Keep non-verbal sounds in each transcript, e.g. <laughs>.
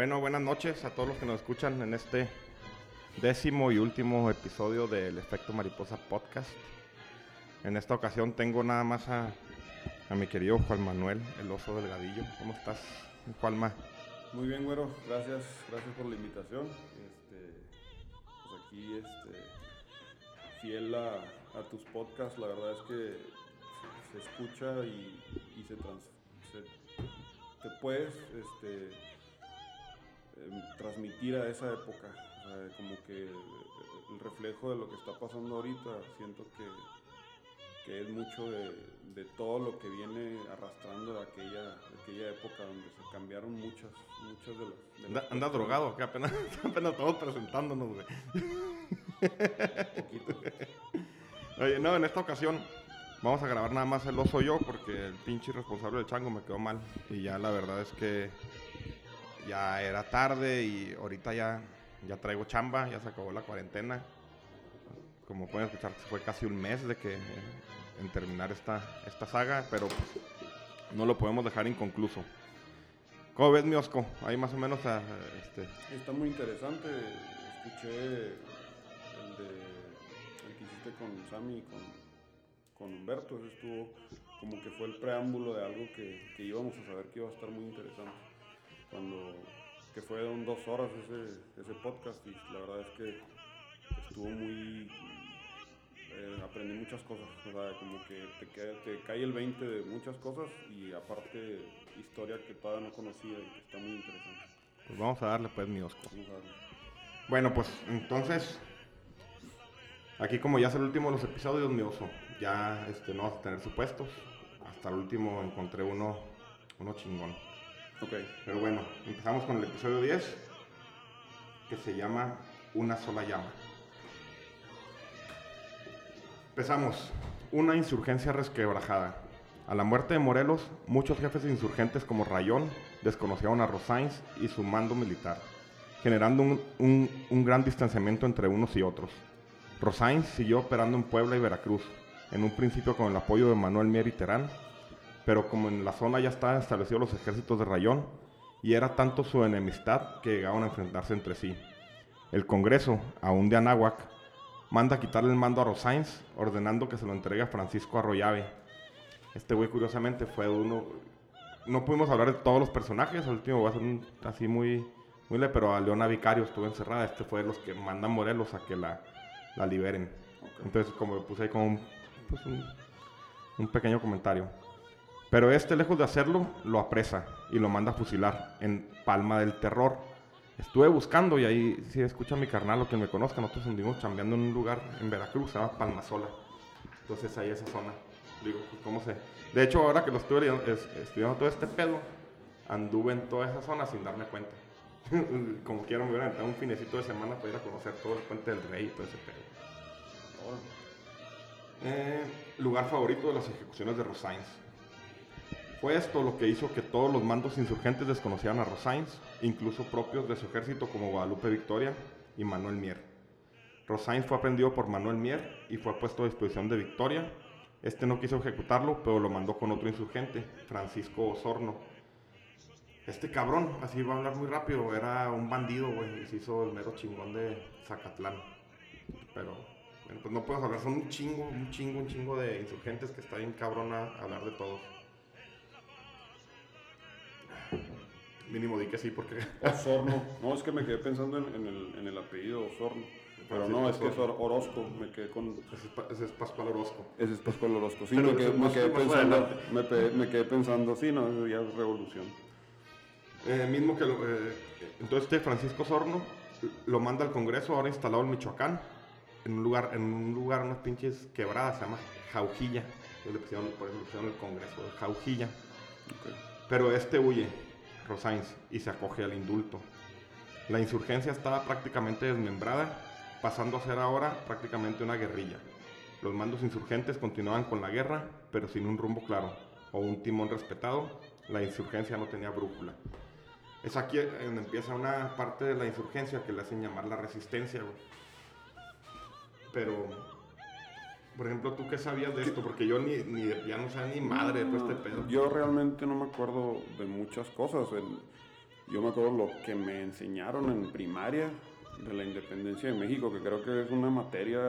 Bueno, buenas noches a todos los que nos escuchan en este décimo y último episodio del Efecto Mariposa Podcast. En esta ocasión tengo nada más a, mi querido Juan Manuel, el oso delgadillo. ¿Cómo estás, Juanma? Muy bien, güero. Gracias, gracias por la invitación. Este, pues aquí, este, fiel a, tus podcasts, la verdad es que se, escucha y, se, trans, te puedes este, transmitir a esa época. O sea, como que el reflejo de lo que está pasando ahorita, siento que, que es mucho de, de todo lo que viene arrastrando de aquella, de aquella época donde se cambiaron muchas, muchas de las... de Anda, drogado, que apenas, <laughs> apenas estamos presentándonos, güey. Poquito. Oye, no, en esta ocasión vamos a grabar nada más el oso yo porque el pinche responsable del chango me quedó mal. Y ya la verdad es que ya era tarde y ahorita ya, ya traigo chamba, ya se acabó la cuarentena. Como pueden escuchar, fue casi un mes de que en terminar esta, esta saga, pero no lo podemos dejar inconcluso. ¿Cómo ves, mi Osco? Ahí más o menos a, este, Está muy interesante. Escuché el de el que hiciste con Sammy y con, con Humberto. Ese estuvo como que fue el preámbulo de algo que íbamos a saber que iba a estar muy interesante. Cuando que fueron dos horas ese, ese podcast y la verdad es que estuvo muy eh, aprendí muchas cosas, o sea, como que te, cae- te cae el 20 de muchas cosas y aparte historia que todavía no conocía y que está muy interesante. pues vamos a darle pues mi Osco. Vamos a darle. Bueno, pues entonces, aquí como ya es el último de los episodios, mi oso, ya este, no vamos a tener supuestos. Hasta el último encontré uno, uno chingón. Ok. Pero bueno, empezamos con el episodio 10, que se llama Una sola llama. Empezamos. Una insurgencia resquebrajada. A la muerte de Morelos, muchos jefes insurgentes como Rayón desconocieron a Rosains y su mando militar, generando un, un- gran distanciamiento entre unos y otros. Rosains siguió operando en Puebla y Veracruz, en un principio con el apoyo de Manuel Mier y Terán, pero como en la zona ya estaban establecidos los ejércitos de Rayón, y era tanto su enemistad que llegaban a enfrentarse entre sí. El Congreso, aún de Anáhuac, manda quitarle el mando a Rosains, ordenando que se lo entregue a Francisco Arroyave. Este güey, curiosamente, fue uno... No pudimos hablar de todos los personajes, al último va a ser un- así muy... muy leve, pero a Leona Vicario estuvo encerrada. Este fue de los que mandan Morelos a que la, la liberen. Entonces, como puse ahí como un, pues, un, un pequeño comentario. Pero este, lejos de hacerlo, lo apresa y lo manda a fusilar en Palma del Terror. Estuve buscando y ahí, si escucha mi carnal o quien me conozca, nosotros anduvimos chambeando en un lugar en Veracruz, se llama Palmasola. Entonces ahí esa zona. Digo, pues, ¿cómo sé? De hecho, ahora que lo estuve es- estudiando todo este pedo, anduve en toda esa zona sin darme cuenta. <laughs> Como quiero, me hubiera aventado un finecito de semana para ir a conocer todo el puente del rey y todo ese pedo. Eh, lugar favorito de las ejecuciones de Rosains. Fue esto lo que hizo que todos los mandos insurgentes desconocieran a Rosains, incluso propios de su ejército como Guadalupe Victoria y Manuel Mier. Rosains fue aprendido por Manuel Mier y fue puesto a disposición de Victoria. Este no quiso ejecutarlo, pero lo mandó con otro insurgente, Francisco Osorno. Este cabrón, así va a hablar muy rápido, era un bandido, güey, y se hizo el mero chingón de Zacatlán. Pero, bueno, pues no podemos hablar, son un chingo, un chingo, un chingo de insurgentes que está bien cabrón a hablar de todos. Mínimo di que sí, porque Osorno. No, es que me quedé pensando en, en el, en el apellido Osorno. Pero no, es que es Or- Orozco. Me quedé con. ese es, Pa- ese es Pascual Orozco. Ese es Pascual Orozco. Sí, Pero me quedé, me quedé pensando. Me, pe- me quedé pensando, sí, no, ya es revolución. Eh, mismo que lo- eh, entonces este Francisco Sorno lo manda al Congreso, ahora instalado en Michoacán, en un lugar, en un lugar, unas pinches quebradas, se llama Jaujilla. Por eso le pusieron el Congreso Jaujilla. Ok. Pero este huye, Y se acoge al indulto. La insurgencia estaba prácticamente desmembrada, pasando a ser ahora prácticamente una guerrilla. Los mandos insurgentes continuaban con la guerra, pero sin un rumbo claro o un timón respetado. La insurgencia no tenía brújula. Es aquí donde empieza una parte de la insurgencia que le hacen llamar la resistencia. Pero, por ejemplo, ¿tú qué sabías de esto? Porque yo ni, ni ya no sabía ni madre de todo este pedo. Yo realmente no me acuerdo de muchas cosas. Yo me acuerdo lo que me enseñaron en primaria de la independencia de México, que creo que es una materia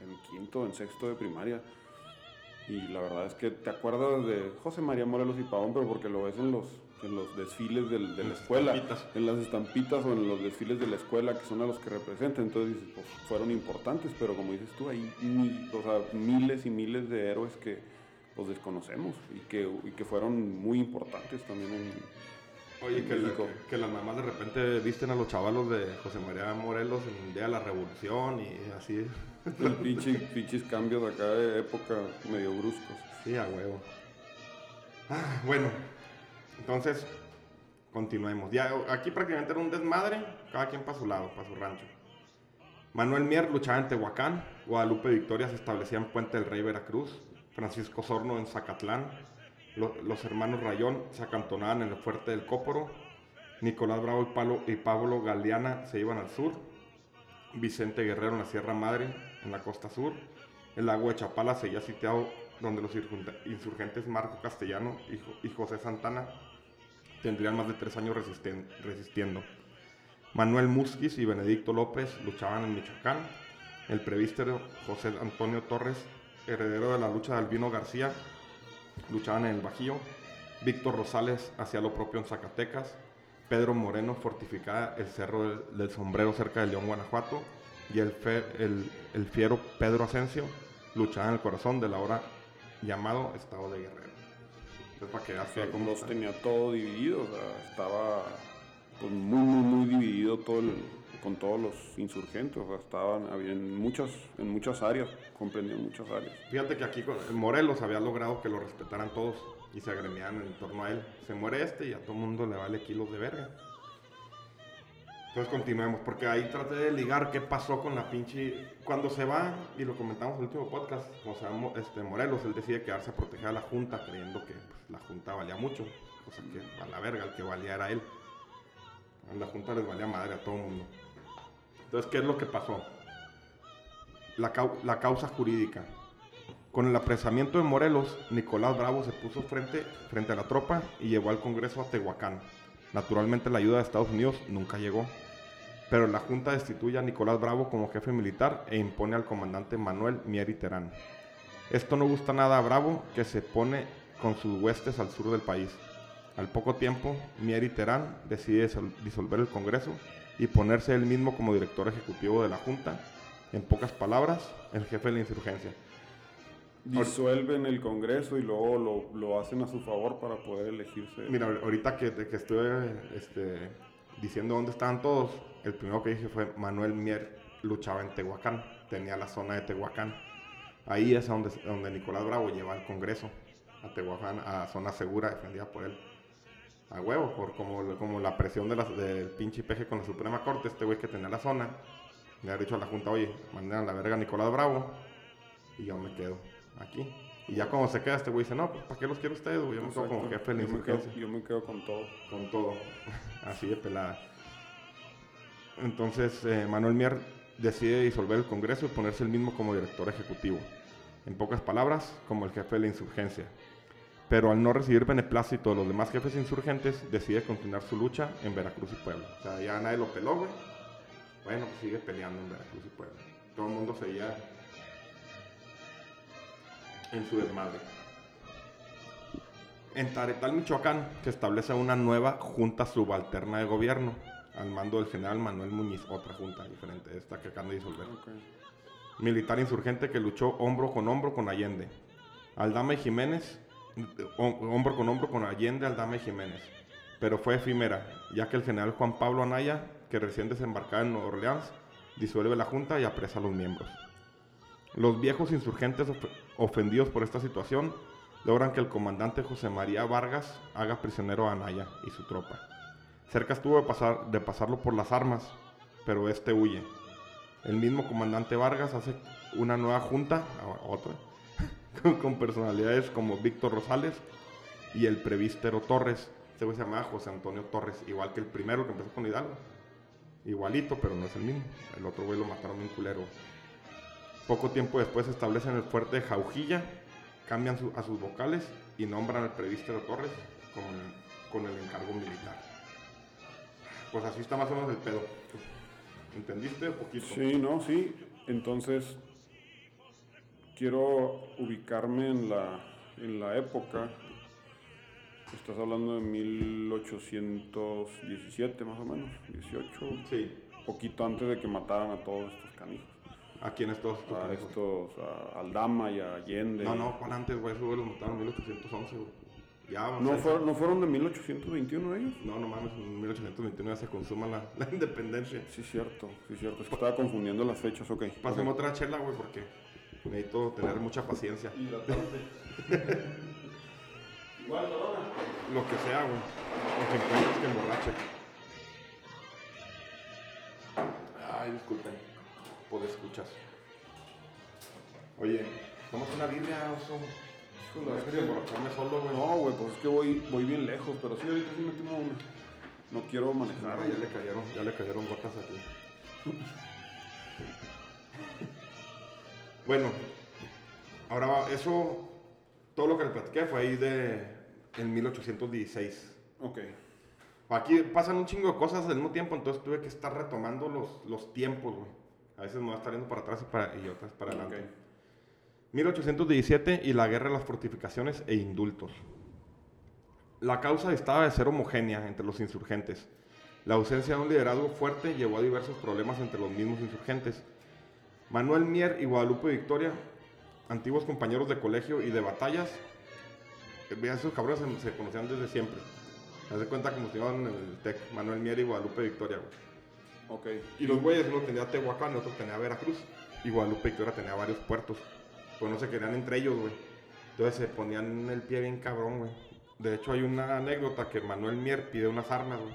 en quinto, en sexto de primaria. Y la verdad es que te acuerdas de José María Morelos y Pavón, pero porque lo ves en los, en los desfiles del- de la escuela, estampitas. en las estampitas o en los desfiles de la escuela, que son a los que representan. Entonces pues fueron importantes, pero como dices tú, hay mil- o sea, miles y miles de héroes que pues desconocemos y que, y que fueron muy importantes también en, Oye, que, que, que las mamás de repente visten a los chavalos de José María Morelos en el Día de la Revolución y así. el pinche, pinches cambios acá de época medio bruscos. Sí, a huevo. Ah, bueno, entonces, continuemos. Aquí prácticamente era un desmadre, cada quien para su lado, para su rancho. Manuel Mier luchaba en Tehuacán, Guadalupe Victoria se establecía en Puente del Rey, Veracruz, Francisco Sorno en Zacatlán, lo- los hermanos Rayón se acantonaban en el fuerte del Cóporo, Nicolás Bravo y, Pablo Galeana se iban al sur, Vicente Guerrero en la Sierra Madre, en la costa sur, el lago de Chapala seguía sitiado donde los insurgente- insurgentes Marco Castellano y José Santana tendrían más de tres años resistiendo. Manuel Musquiz y Benedicto López luchaban en Michoacán. El prevístero José Antonio Torres, heredero de la lucha de Albino García, luchaban en el Bajío. Víctor Rosales hacía lo propio en Zacatecas. Pedro Moreno fortificaba el Cerro del, Sombrero cerca de León, Guanajuato. Y el, el- el fiero Pedro Asensio luchaba en el corazón del ahora llamado Estado de Guerrero. Entonces, para que veas los está. tenía todo dividido, o sea, estaba pues, muy, muy, muy dividido todo el- con todos los insurgentes, o sea, estaban, había en muchas, en muchas áreas, comprendían muchas áreas. Fíjate que aquí con en Morelos había logrado que lo respetaran todos y se agremiaban en torno a él. Se muere este y a todo mundo le vale kilos de verga. Entonces continuemos, porque ahí traté de ligar qué pasó con la pinche... Cuando se va, y lo comentamos en el último podcast, Mo- este, Morelos, él decide quedarse a proteger a la Junta, creyendo que pues, la Junta valía mucho, cosa que a la verga, el que valía era él. La Junta les valía madre a todo el mundo. Entonces, ¿qué es lo que pasó? La, la causa jurídica. Con el apresamiento de Morelos, Nicolás Bravo se puso frente, frente a la tropa y llevó al Congreso a Tehuacán. Naturalmente la ayuda de Estados Unidos nunca llegó, pero la Junta destituye a Nicolás Bravo como jefe militar e impone al comandante Manuel Mieri Terán. Esto no gusta nada a Bravo, que se pone con sus huestes al sur del país. Al poco tiempo, Mieri Terán decide disol- disolver el Congreso y ponerse él mismo como director ejecutivo de la Junta. En pocas palabras, el jefe de la insurgencia. Disuelven el Congreso y luego lo, lo hacen a su favor para poder elegirse. Mira, ahorita que, que estoy este, diciendo dónde estaban todos, el primero que dije fue Manuel Mier luchaba en Tehuacán, tenía la zona de Tehuacán. Ahí es donde, donde Nicolás Bravo lleva al Congreso, a Tehuacán, a zona segura defendida por él. A huevo, por como, como la presión de las- del pinche peje con la Suprema Corte, este güey que tenía la zona, le ha dicho a la Junta, oye, manden a la verga a Nicolás Bravo y yo me quedo aquí. Y ya cuando se queda este güey dice, no, pues ¿para qué los quiero ustedes? güey? Yo me quedo como jefe de la yo, me quedo, insurgencia yo me quedo con todo. con todo, <laughs> así de pelada. Entonces eh, Manuel Mier decide disolver el Congreso y ponerse él mismo como director ejecutivo. En pocas palabras, como el jefe de la insurgencia. Pero al no recibir beneplácito de los demás jefes insurgentes, decide continuar su lucha en Veracruz y Puebla. O sea, ya nadie lo peló, güey. Bueno, pues sigue peleando en Veracruz y Puebla. Todo el mundo seguía en su desmadre. En Taretal, Michoacán, se establece una nueva junta subalterna de gobierno al mando del general Manuel Muñiz, otra junta diferente de esta que acaban de disolver. Militar insurgente que luchó hombro con hombro con Allende. Aldama y Jiménez, hom- hombro con hombro con Allende, Aldama y Jiménez. Pero fue efímera, ya que el general Juan Pablo Anaya, que recién desembarcaba en Nueva Orleans, disuelve la junta y apresa a los miembros. Los viejos insurgentes ofendidos por esta situación logran que el comandante José María Vargas haga prisionero a Anaya y su tropa. Cerca estuvo de, pasar, de pasarlo por las armas, pero este huye. El mismo comandante Vargas hace una nueva junta, otra, <laughs> con, personalidades como Víctor Rosales y el prevístero Torres. Este güey se llamaba José Antonio Torres, igual que el primero que empezó con Hidalgo. Igualito, pero no es el mismo. El otro güey lo mataron bien culero. Poco tiempo después se establecen el fuerte de Jaujilla, cambian su- a sus vocales y nombran al prevístero Torres con el encargo militar. pues así está más o menos el pedo. ¿Entendiste? Poquito. Sí, no, sí. Entonces, quiero ubicarme en la, en la época. Estás hablando de 1817 más o menos, 18. Sí. Poquito antes de que mataran a todos estos canijos. ¿A quién es todos estos A estos, a Aldama y a Allende. No, no, ¿cuál antes, güey? Esos güey los mataron en 1811, güey. Ya, o ¿No, sea, fueron, ¿No fueron de 1821 ellos? No, no mames, en 1821 ya se consuma la, <laughs> la independencia. Sí, cierto, sí, cierto. Es que estaba confundiendo las fechas, ok. Pásame otra chela, güey, porque necesito tener mucha paciencia. <laughs> Igual, Lo que sea, güey. Lo que encuentres que emborrache. Ay, disculpen. Por escuchas. Oye, ¿cómo es una Biblia, oso? Es que- solo, güey. No, güey, pues es que voy, voy bien lejos, pero sí, ahorita sí me tomo una. No quiero manejar. Nada, ya le cayeron, ya le cayeron gotas aquí. <laughs> bueno, ahora va, eso, todo lo que le platiqué fue ahí de, en 1816. Ok. Aquí pasan un chingo de cosas al mismo tiempo, entonces tuve que estar retomando los, los tiempos, güey. A veces me voy a estar yendo para atrás y, para, y otras para adelante. Ok. 1817 y la guerra de las fortificaciones e indultos. La causa estaba de ser homogénea entre los insurgentes. La ausencia de un liderazgo fuerte llevó a diversos problemas entre los mismos insurgentes. Manuel Mier y Guadalupe Victoria, antiguos compañeros de colegio y de batallas, eh, esos cabrones se, se conocían desde siempre. Haz de cuenta como si iban en el TEC, Manuel Mier y Guadalupe Victoria. güey. Ok. Y los güeyes, uno tenía Tehuacán, otro tenía Veracruz. Y Guadalupe Victoria tenía varios puertos. Pues no se querían entre ellos, güey. Entonces se ponían el pie bien cabrón, güey. De hecho, hay una anécdota que Manuel Mier pide unas armas, güey.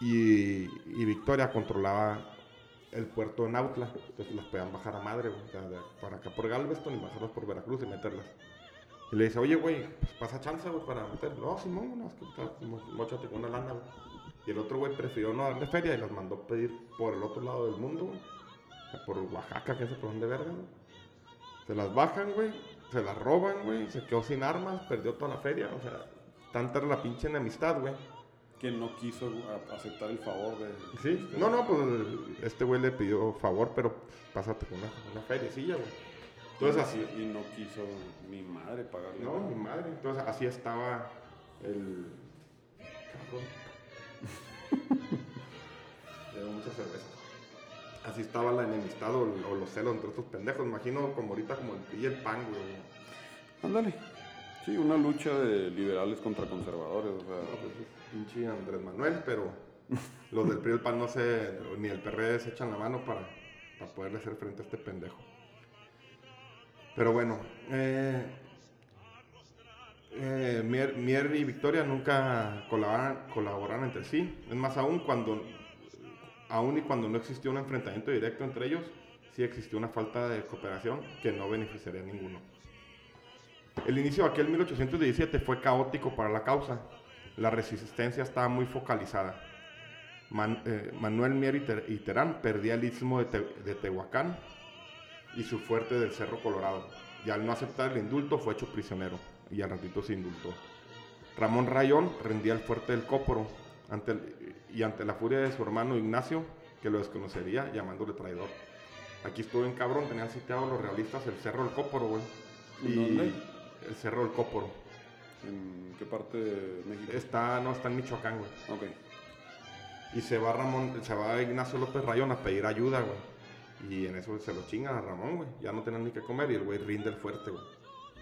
Y, Victoria controlaba el puerto de Nautla. Entonces las podían bajar a madre, güey. O sea, para acá por Galveston y bajarlas por Veracruz y meterlas. Y le dice, oye, güey, pues pasa chance, güey, para meter. No, Simón, no, es que está, mo- móchate con una lana, güey. Y el otro güey prefirió no darle feria y las mandó pedir por el otro lado del mundo, güey. O sea, por Oaxaca, que es por dónde verga, güey. Se las bajan, güey. Se las roban, güey. Se quedó sin armas, perdió toda la feria. O sea, tanta era la pinche enemistad, güey. Que no quiso aceptar el favor de. Sí. este- No, no, pues este güey le pidió favor, pero pásate con una, una feriecilla, güey. Entonces así. Y no quiso mi madre pagarle. No, nada. mi madre. Entonces así estaba el. Cabrón. <laughs> Llevo mucha cerveza. Así estaba la enemistad o, o los celos entre estos pendejos. Me imagino como ahorita como el PRI y el PAN, güey. Ándale. Sí, una lucha de liberales contra conservadores. O sea, No, pues es pinche Andrés Manuel, pero los del PRI y el PAN no se, ni el PRD se echan la mano para, para poderle hacer frente a este pendejo. Pero bueno, eh, eh, Mier, y Victoria nunca colaboran, colaboran entre sí. Es más, aún cuando, aún y cuando no existió un enfrentamiento directo entre ellos, sí existió una falta de cooperación que no beneficiaría a ninguno. El inicio de aquel 1817 fue caótico para la causa. La resistencia estaba muy focalizada. Eh, Manuel Mier y, Ter- y Terán perdía el istmo de, Te- de Tehuacán y su fuerte del Cerro Colorado. Y al no aceptar el indulto fue hecho prisionero y al ratito se indultó. Ramón Rayón rendía el fuerte del Cóporo ante el- y ante la furia de su hermano Ignacio, que lo desconocería llamándole traidor. Aquí estuvo en cabrón, tenían sitiado los realistas el Cerro del Cóporo, güey. ¿En Y dónde? el Cerro del Cóporo. ¿en qué parte de México? Está, no, está en Michoacán, güey. Ok. Y se va Ramón, se va Ignacio López Rayón a pedir ayuda, güey. Y en eso se lo chingan a Ramón, güey. Ya no tenían ni que comer y el güey rinde el fuerte, güey.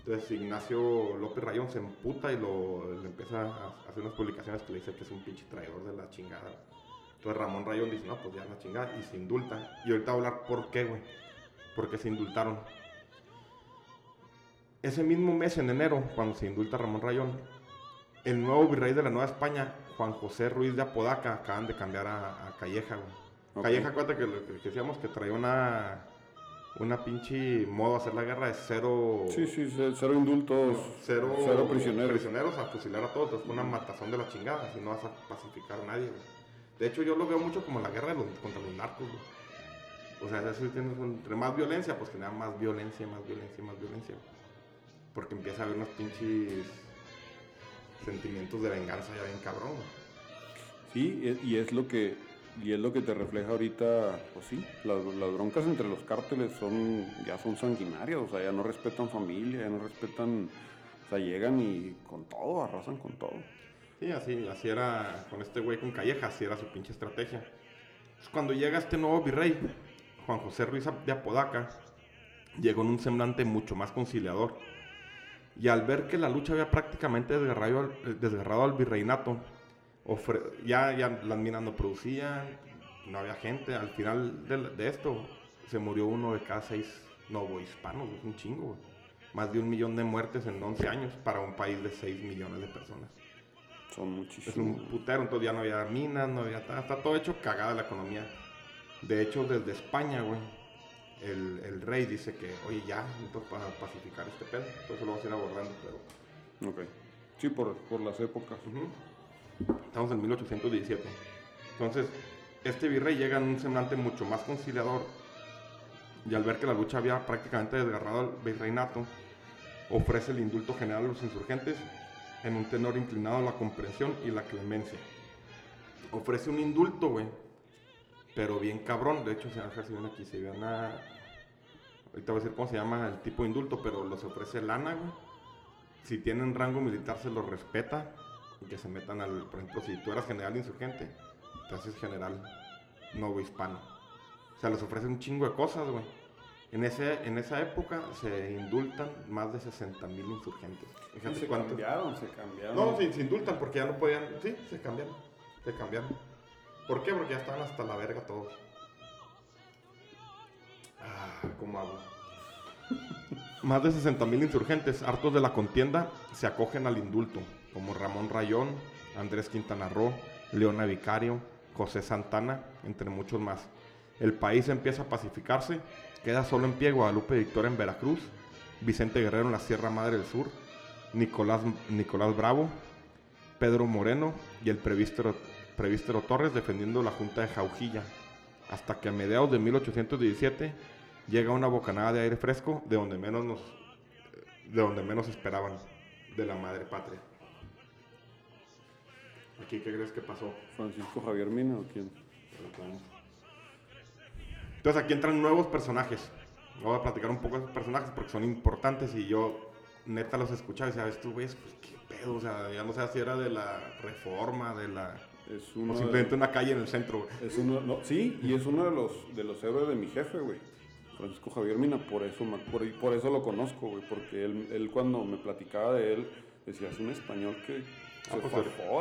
Entonces Ignacio López Rayón se emputa y lo, le empieza a hacer unas publicaciones que le dice que es un pinche traidor de la chingada. Entonces Ramón Rayón dice, no, pues ya la chingada. Y se indulta. Y ahorita voy a hablar por qué, güey. Porque se indultaron. Ese mismo mes, en enero, cuando se indulta Ramón Rayón, el nuevo virrey de la Nueva España, Juan José Ruiz de Apodaca, acaban de cambiar a, a Calleja, güey. Calleja, acuérdate que, que- que decíamos que traía una, una pinche modo de hacer la guerra de cero, Sí, sí, ce- cero indultos. cero, cero prisioneros. prisioneros a fusilar a todos. Fue una matazón de la chingada, si no vas a pacificar a nadie, güey. De hecho, yo lo veo mucho como la guerra de los- contra los narcos, güey. O sea, eso tiene- entre más violencia, pues genera más violencia, más violencia, más violencia. güey. Porque empieza a haber unos pinches sentimientos de venganza ya bien cabrón, güey. Sí, y es lo que y es lo que te refleja ahorita, pues sí, las, las broncas entre los cárteles son ya son sanguinarias, o sea, ya no respetan familia, ya no respetan, o sea, llegan y con todo, arrasan con todo. Sí, así, así era con este güey con Calleja, así era su pinche estrategia. Entonces, cuando llega este nuevo virrey, Juan José Ruiz de Apodaca, llegó en un semblante mucho más conciliador. Y al ver que la lucha había prácticamente desgarrado eh, desgarrado al virreinato, ofre- ya, ya las minas no producían, no había gente. Al final de, de esto, se murió uno de cada seis novohispanos, es un chingo. güey. Más de un millón de muertes en 11 años para un país de 6 millones de personas. Son Es muchísimos. un putero, entonces ya no había minas, no había... Está, está todo hecho cagada la economía. De hecho, desde España, güey, el, el rey dice que, oye, ya, entonces para pacificar este pedo. Entonces lo vamos a ir abordando, pero... Ok. Sí, por, por las épocas. Ujú. Estamos en 1817. Entonces, este virrey llega en un semblante mucho más conciliador y al ver que la lucha había prácticamente desgarrado al virreinato, ofrece el indulto general a los insurgentes en un tenor inclinado a la comprensión y la clemencia. Ofrece un indulto, güey, pero bien cabrón. De hecho, se va a si ven aquí, se ve una... Ahorita voy a decir cómo se llama el tipo indulto, pero los ofrece lana, güey si tienen rango militar se los respeta que se metan al, por ejemplo, si tú eras general insurgente, te haces general nuevo hispano. O sea, les ofrecen un chingo de cosas, güey. En, ese, en esa época se indultan más de 60 mil insurgentes. Fíjate se cambiaron, se cambiaron. No, sí, se indultan porque ya no podían. Sí, se cambiaron. Se cambiaron. ¿Por qué? Porque ya estaban hasta la verga todos. Ah, ¿cómo hago? <laughs> Más de 60.000 insurgentes, hartos de la contienda, se acogen al indulto, como Ramón Rayón, Andrés Quintana Roo, Leona Vicario, José Santana, entre muchos más. El país empieza a pacificarse, queda solo en pie Guadalupe Victoria en Veracruz, Vicente Guerrero en la Sierra Madre del Sur, Nicolás, Nicolás Bravo, Pedro Moreno y el prevístero, Torres defendiendo la Junta de Jaujilla, hasta que a mediados de 1817 llega una bocanada de aire fresco de donde menos nos de donde menos esperaban de la madre patria. Aquí qué crees que pasó? Francisco Javier Mina o quién? Entonces aquí entran nuevos personajes. Voy a platicar un poco de esos personajes porque son importantes y yo neta los escuchaba y decía, "Ves tú ves, pues qué pedo, o sea, ya no sé si era de la reforma, de la Es o uno de- simplemente una calle en el centro. güey. Es uno, no, sí, y es uno de los, de los héroes de mi jefe, güey. Francisco Javier Mina, por eso, por, por eso lo conozco, güey. Porque él, él cuando me platicaba de él, decía, es un español que Ah, pues, el o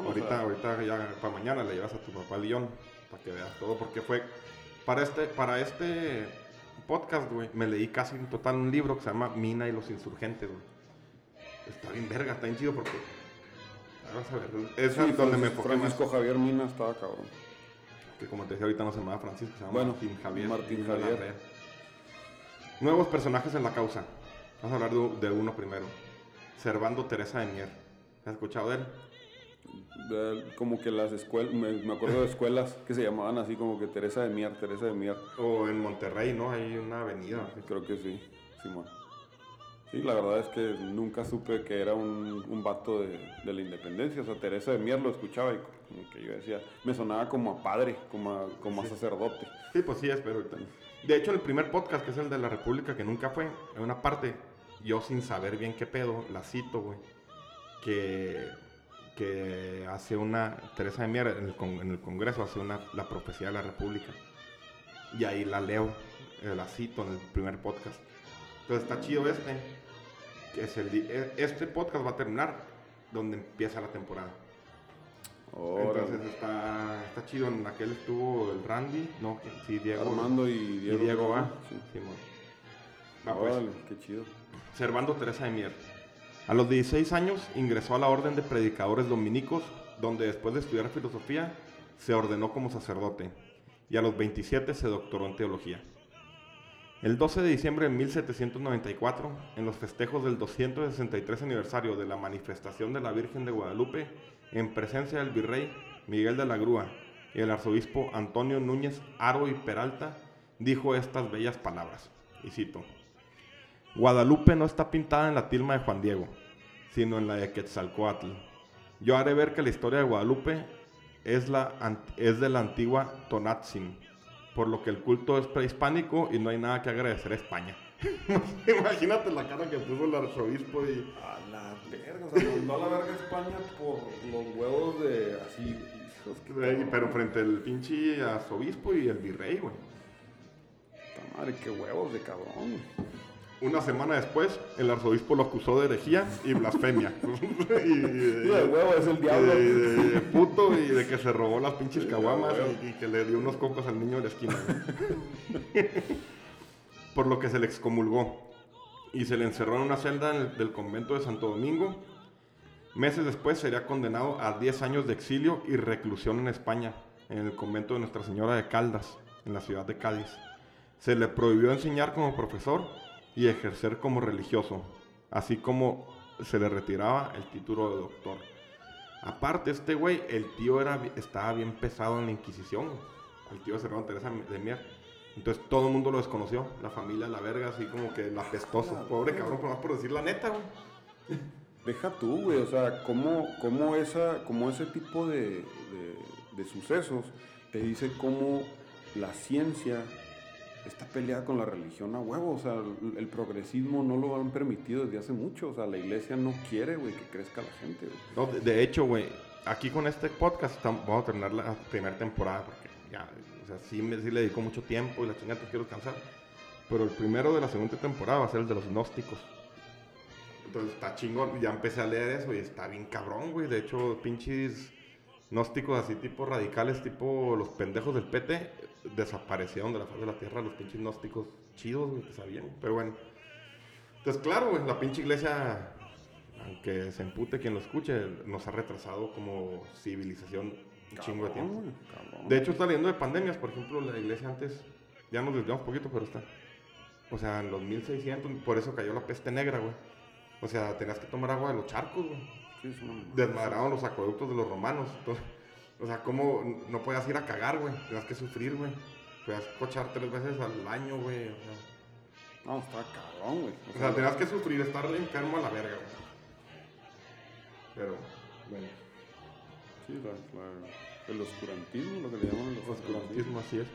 Ahorita, sea, ahorita ya para mañana le llevas a tu papá a Lyon para que veas todo, porque fue para este, para este podcast, güey, me leí casi en total un libro que se llama Mina y los insurgentes, güey. Está bien verga, está bien chido porque ahora vas a ver, es sí, donde me Francisco, enfoqué más, Francisco Javier Mina estaba cabrón. que como te decía ahorita no se llama Francisco, se llama Bueno, Martín Javier. Martín Javier. Nuevos personajes en la causa. Vamos a hablar de, de uno primero. Servando Teresa de Mier. ¿Has escuchado de él? Como que las escuelas, me, me acuerdo de escuelas que se llamaban así como que Teresa de Mier, Teresa de Mier. O en Monterrey, ¿no? Hay una avenida. Creo que sí, Simón. Sí, la verdad es que nunca supe que era un, un vato de, de la independencia. O sea, Teresa de Mier lo escuchaba y como que yo decía, me sonaba como a padre, como a, como a sacerdote. Sí, pues sí, es, pero. De hecho, el primer podcast, que es el de la República, que nunca fue, en una parte, yo sin saber bien qué pedo, la cito, güey, que, que hace una, Teresa de Mier en el, con- en el Congreso hace una, la profecía de la República. Y ahí la leo, eh, la cito en el primer podcast. Entonces está chido este, que es el, e- este podcast va a terminar donde empieza la temporada. Entonces está, está chido. En aquel estuvo el Randy, no, sí, Diego. Armando y y Diego. Diego va. Sí. Simón. Va, pues, Órale, qué chido. Servando Teresa de Mier. A los 16 años ingresó a la Orden de Predicadores Dominicos, donde después de estudiar filosofía se ordenó como sacerdote y a los 27 se doctoró en teología. El 12 de diciembre de 1794, en los festejos del 263 aniversario de la manifestación de la Virgen de Guadalupe, en presencia del virrey Miguel de la Grúa y el arzobispo Antonio Núñez Aro y Peralta, dijo estas bellas palabras, y cito, Guadalupe no está pintada en la tilma de Juan Diego, sino en la de Quetzalcoatl. Yo haré ver que la historia de Guadalupe es, la, es de la antigua Tonatzin, por lo que el culto es prehispánico y no hay nada que agradecer a España. <laughs> Imagínate la cara que puso el arzobispo y... A la verga, o sea, mandó a la verga España por los huevos de así. Pero frente al pinche arzobispo y el virrey, güey. Puta madre, qué huevos de cabrón. Una semana después, el arzobispo lo acusó de herejía y blasfemia. <laughs> y, y- Lo de huevo es el diablo. y de, de puto y de que se robó las pinches caguamas y, y que le dio unos cocos al niño de la esquina. <laughs> Por lo que se le excomulgó y se le encerró en una celda en el- del convento de Santo Domingo. Meses después sería condenado a 10 años de exilio y reclusión en España, en el convento de Nuestra Señora de Caldas, en la ciudad de Cádiz. Se le prohibió enseñar como profesor y ejercer como religioso, así como se le retiraba el título de doctor. Aparte, este güey, el tío era, estaba bien pesado en la Inquisición. El tío Serrano Teresa de Mier. Entonces todo el mundo lo desconoció. La familia, la verga, así como que la pestoso. Pobre cabrón, por más por decir la neta, güey. Deja tú, güey, o sea, cómo, cómo, esa, cómo ese tipo de, de- de sucesos te dice cómo la ciencia está peleada con la religión a huevo, o sea, el, progresismo no lo han permitido desde hace mucho, o sea, la iglesia no quiere, güey, que crezca la gente, güey. No, de, hecho, güey, aquí con este podcast vamos a terminar la primera temporada porque ya, o sea, sí, me, sí le dedico mucho tiempo y la chingada, entonces quiero descansar. Pero el primero de la segunda temporada va a ser el de los gnósticos. Entonces está chingón, ya empecé a leer eso y está bien cabrón, güey. De hecho, pinches gnósticos así tipo radicales, tipo los pendejos del PT, desaparecieron de la faz de la tierra los pinches gnósticos chidos, güey, que sabían. Pero bueno. Entonces, claro, güey, la pinche iglesia aunque se empute quien lo escuche, nos ha retrasado como civilización un chingo de tiempo. cabrón. De hecho, está leyendo de pandemias, por ejemplo, la iglesia antes, ya nos desviamos poquito, pero está. O sea, en los 1600, por eso cayó la peste negra, güey. O sea, tenías que tomar agua de los charcos, güey. Sí. Desmadraron los acueductos de los romanos. Entonces, o sea, ¿cómo no podías ir a cagar, güey? Tenías que sufrir, güey. Podías cochar tres veces al año, güey. O sea, No, está cabrón, güey. o sea, tenías que sufrir, estar enfermo a la verga, güey. Pero, bueno. Sí, la- la- el oscurantismo, lo que le llaman el oscurantismo. Oscurantismo, así es.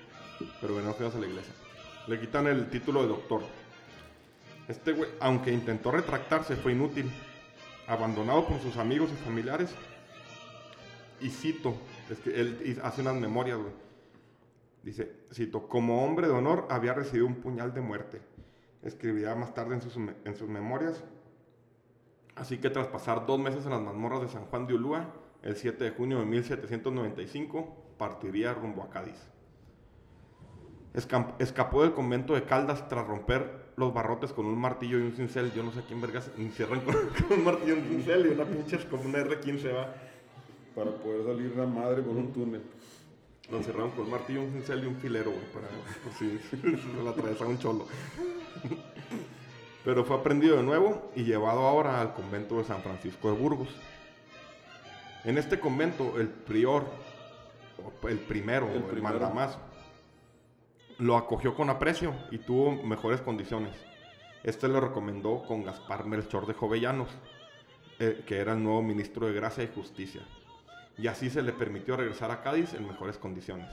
Pero bueno, fuimos a la iglesia. Le quitan el título de doctor. Este güey, aunque intentó retractarse, fue inútil. Abandonado por sus amigos y familiares. Y cito, él hace unas memorias, güey. Dice, cito, como hombre de honor había recibido un puñal de muerte. Escribirá más tarde en sus, en sus memorias. Así que tras pasar dos meses en las mazmorras de San Juan de Ulúa, el 7 de junio de 1795 partiría rumbo a Cádiz. Escapó del convento de Caldas tras romper los barrotes con un martillo y un cincel. Yo no sé quién vergas encierran con, <laughs> con un martillo y un cincel y una pinche como una R15 va. Para poder salir la madre por un túnel. Lo encerraron con un martillo, un cincel y un filero, güey, para si se le <laughs> atravesaba un cholo. Pero fue aprendido de nuevo y llevado ahora al convento de San Francisco de Burgos. En este convento, el prior, el primero, El el, primero. mandamás, lo acogió con aprecio y tuvo mejores condiciones. Este lo recomendó con Gaspar Melchor de Jovellanos, eh, que era el nuevo ministro de Gracia y Justicia. Y así se le permitió regresar a Cádiz en mejores condiciones.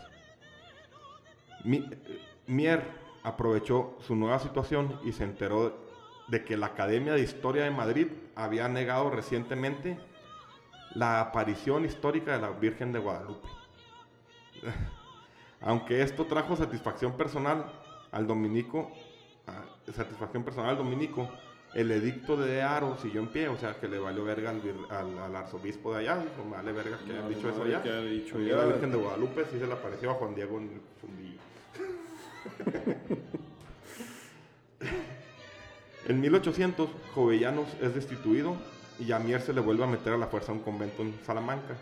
Mi- Mier aprovechó su nueva situación y se enteró de que la Academia de Historia de Madrid había negado recientemente la aparición histórica de la Virgen de Guadalupe. <laughs> Aunque esto trajo satisfacción personal al dominico, ah, satisfacción personal al dominico, el edicto de Aro siguió en pie, o sea que le valió verga al, al- al arzobispo de allá, dijo, vale verga que hayan Vale dicho eso allá. que dicho Y la Virgen de Guadalupe sí se le apareció a Juan Diego en el fundillo. <laughs> en 1800, Jovellanos es destituido y a Mier se le vuelve a meter a la fuerza a un convento en Salamanca.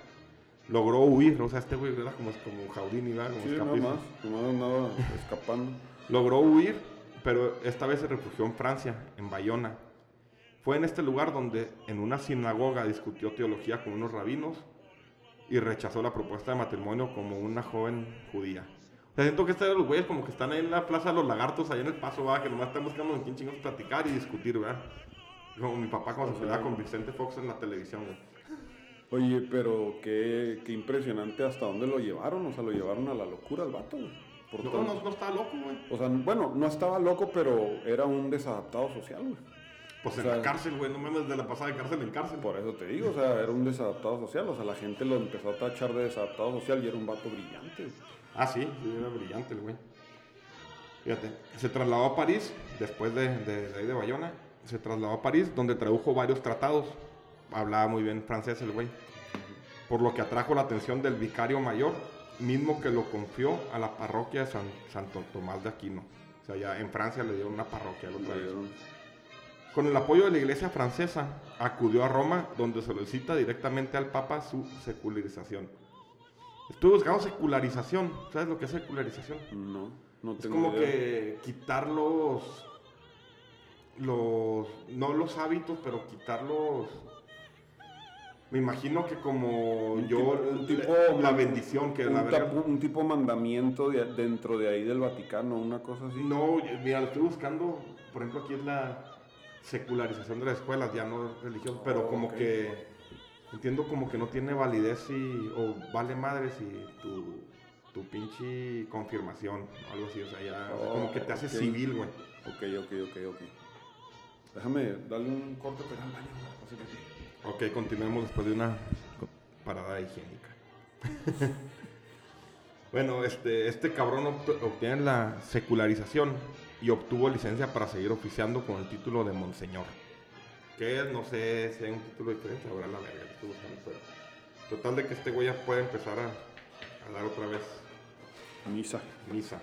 Logró huir, o sea, este güey era como, como Jaudini, ¿verdad? Como Sí, nada escapista. más. Nomás andaba escapando. Logró huir, pero esta vez se refugió en Francia, en Bayona. Fue en este lugar donde en una sinagoga discutió teología con unos rabinos y rechazó la propuesta de matrimonio como una joven judía. O sea, siento que estos los güeyes como que están ahí en la plaza de los lagartos, allá en el paso, ¿verdad? que nomás están buscando con quién chingos platicar y discutir, ¿verdad? Como mi papá cuando se O sea, peleaba con Vicente Fox en la televisión, güey. Oye, pero qué, qué impresionante hasta dónde lo llevaron. O sea, lo llevaron a la locura al vato, güey. No, no, no estaba loco, güey. O sea, bueno, no estaba loco, pero era un desadaptado social, güey. Pues O en sea- la cárcel, güey. No mames de la pasada de cárcel en cárcel. Por eso te digo, o sea, era un desadaptado social. O sea, la gente lo empezó a tachar de desadaptado social y era un vato brillante. Ah, sí, sí, era brillante el güey. Fíjate, se trasladó a París, después de, de, de ahí de Bayona, se trasladó a París, donde tradujo varios tratados. Hablaba muy bien francés el güey. Por lo que atrajo la atención del vicario mayor, mismo que lo confió a la parroquia de San, Santo Tomás de Aquino. O sea, ya en Francia le dieron una parroquia otra vez. Con el apoyo de la iglesia francesa, acudió a Roma, donde solicita directamente al Papa su secularización. Estuve buscando secularización. ¿Sabes lo que es secularización? No, no Es tengo como idea. que quitar los, los, no los hábitos, pero quitar los, me imagino que como Un yo, tipo- un tipo- la bendición que la un, verga- tapo- un tipo mandamiento de- dentro de ahí del Vaticano, una cosa así. No, mira, lo estoy buscando, por ejemplo, aquí es la secularización de las escuelas, ya no religión, pero Oh, como que entiendo como que no tiene validez y, o vale madre si tu, tu pinche confirmación, o algo así, o sea, ya, o sea, como que te hace Oh, ok. civil, güey. Ok, ok, ok, ok. Déjame darle un corte ir al baño. Ok, continuemos después de una parada higiénica. <laughs> <laughs> bueno, este, este cabrón obt- obtiene la secularización y obtuvo licencia para seguir oficiando con el título de Monseñor. Que es, no sé si hay un título diferente, ahora la verga, estoy buscando, pero total de que este güey ya puede empezar a, a dar otra vez Misa. misa.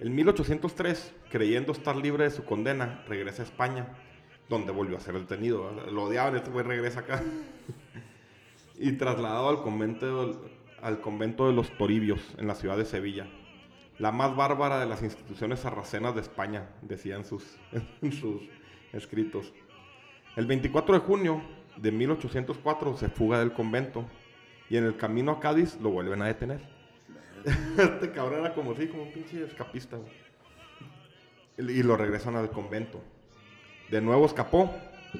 En 1803, creyendo estar libre de su condena, regresa a España, donde volvió a ser detenido. Lo odiaban, este güey regresa acá. <laughs> y trasladado al convento, al convento de los Toribios, en la ciudad de Sevilla. La más bárbara de las instituciones sarracenas de España, decían sus, <laughs> en sus escritos. El 24 de junio de 1804 se fuga del convento y en el camino a Cádiz lo vuelven a detener. <laughs> este cabrón era como así, como un pinche escapista. y lo regresan al convento. De nuevo escapó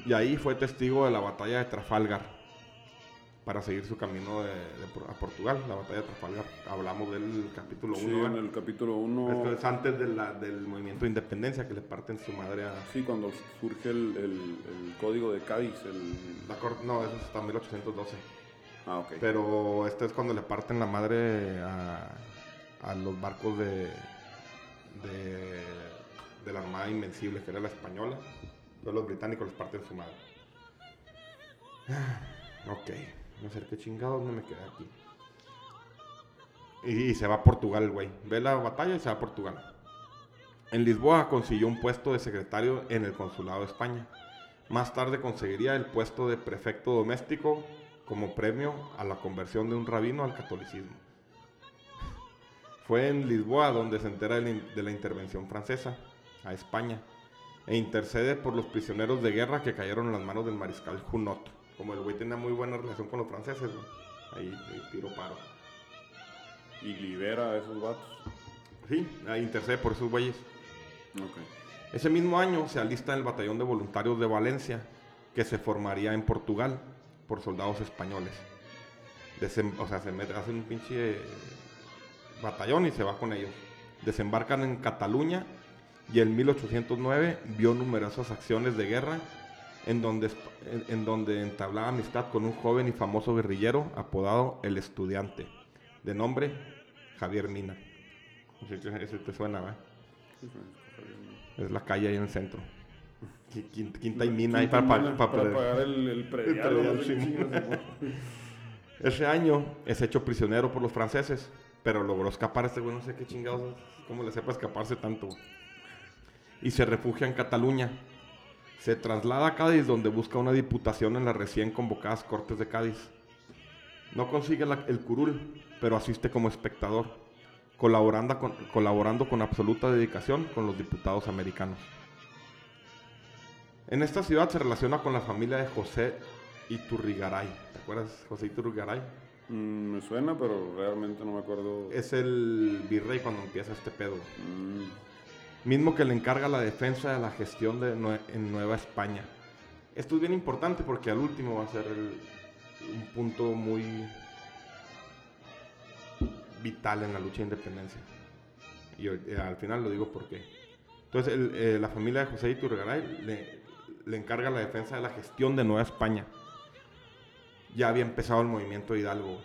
y ahí fue testigo de la batalla de Trafalgar para seguir su camino de, de a Portugal. La batalla de Trafalgar, hablamos del capítulo 1. Sí, en el capítulo 1. Esto es antes de la- del movimiento de independencia que le parten su madre a... Sí, cuando surge el, el- el código de Cádiz. El... La cor- no, eso es hasta 1812. Ah, ok. Pero este es cuando le parten la madre a, a los barcos de, de, de la Armada Invencible, que era la española. Pero los británicos les parten su madre. Ok, no sé qué chingados no me quedé aquí. Y, y se va a Portugal, güey. Ve la batalla y se va a Portugal. En Lisboa consiguió un puesto de secretario en el consulado de España. Más tarde conseguiría el puesto de prefecto doméstico como premio a la conversión de un rabino al catolicismo. Fue en Lisboa donde se entera de la intervención francesa a España e intercede por los prisioneros de guerra que cayeron en las manos del mariscal Junot. Como el güey tenía muy buena relación con los franceses, güey, ahí, ahí tiro paro. Y libera a esos vatos. Sí, intercede por esos güeyes. Ese mismo año se alista en el Batallón de Voluntarios de Valencia, que se formaría en Portugal por soldados españoles. Desem- o sea, se mete, hacen un pinche eh, batallón y se va con ellos. Desembarcan en Cataluña y en 1809 vio numerosas acciones de guerra en donde, en, en donde entablaba amistad con un joven y famoso guerrillero apodado El Estudiante, de nombre Javier Mina. Ese te suena, ¿verdad? Sí. Es la calle ahí en el centro. Qui- Quinta, quinta y mina ahí para, pagar el, el predial. predial, sí. <laughs> Ese año es hecho prisionero por los franceses, pero logró escapar este güey, no sé qué chingados, cómo le sepa escaparse tanto. Y se refugia en Cataluña. Se traslada a Cádiz donde busca una diputación en las recién convocadas Cortes de Cádiz. No consigue la- el curul, pero asiste como espectador, colaborando con, colaborando con absoluta dedicación con los diputados americanos. En esta ciudad se relaciona con la familia de José Iturrigaray. ¿Te acuerdas, José Iturrigaray? Mm, me suena, pero realmente no me acuerdo. Es el virrey cuando empieza este pedo. Mm, Mismo que le encarga la defensa de la gestión de Nue- en Nueva España. Esto es bien importante porque al último va a ser un punto muy vital en la lucha de independencia. Y eh, al final lo digo porque. Entonces, eh, la familia de José Iturgaray le, le encarga la defensa de la gestión de Nueva España. Ya había empezado el movimiento Hidalgo.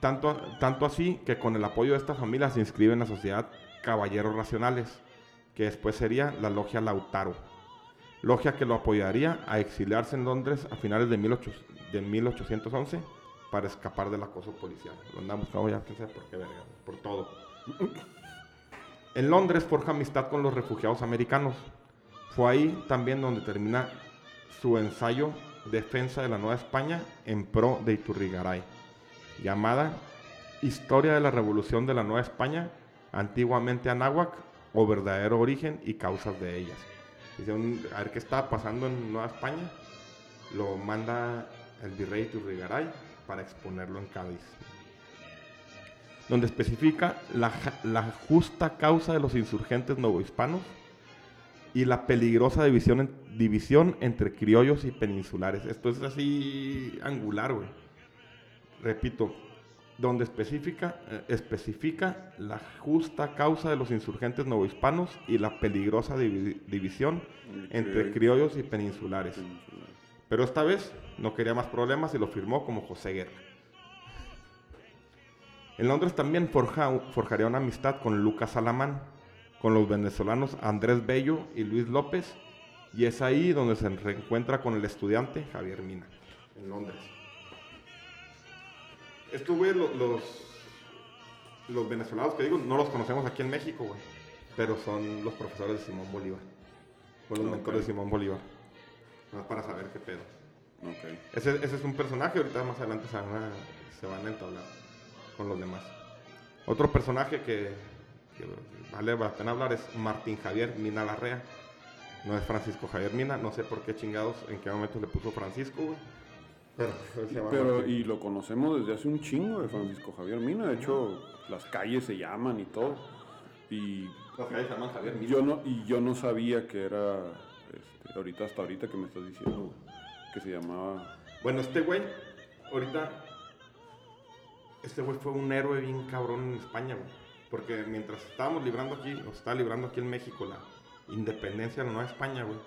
Tanto, tanto así que con el apoyo de esta familia se inscribe en la sociedad Caballeros Racionales, que después sería la logia Lautaro. Logia que lo apoyaría a exiliarse en Londres a finales de, de 1811 para escapar del acoso policial. Lo andamos buscando ya, por qué, verga, por todo. En Londres forja amistad con los refugiados americanos. Fue ahí también donde termina su ensayo Defensa de la Nueva España en pro de Iturrigaray, llamada Historia de la Revolución de la Nueva España, antiguamente Anáhuac, o verdadero origen y causas de ellas. Dice, a ver qué está pasando en Nueva España, lo manda el virrey Iturrigaray para exponerlo en Cádiz, donde especifica la, la justa causa de los insurgentes novohispanos y la peligrosa división, división entre criollos y peninsulares. Esto es así angular, güey. Repito, donde especifica, eh, especifica la justa causa de los insurgentes novohispanos y la peligrosa división entre criollos y peninsulares. Pero esta vez no quería más problemas y lo firmó como José Guerra. En Londres también forjaría una amistad con Lucas Alamán, con los venezolanos Andrés Bello y Luis López, y es ahí donde se reencuentra con el estudiante Javier Mina, en Londres. Estuve los, los, venezolanos que digo, no los conocemos aquí en México, güey, pero son los profesores de Simón Bolívar, son los mentores de Simón Bolívar, más para saber qué pedo. Ese, ese, es un personaje, ahorita más adelante se van, a, se van a entablar con los demás. Otro personaje que vale la pena hablar es Martín Javier Mina Larrea. No es Francisco Javier Mina, no sé por qué chingados, en qué momento le puso Francisco, güey. <laughs> Pero, y lo conocemos desde hace un chingo de Francisco Javier Mina. De hecho, las calles se llaman y todo. Y las calles se llaman Javier Mina. Yo no, y yo no sabía que era, este, ahorita hasta ahorita que me estás diciendo, que se llamaba... Bueno, este güey, ahorita, este güey fue un héroe bien cabrón en España, güey. Porque mientras estábamos librando aquí, o está librando aquí en México la independencia de Nueva España, güey,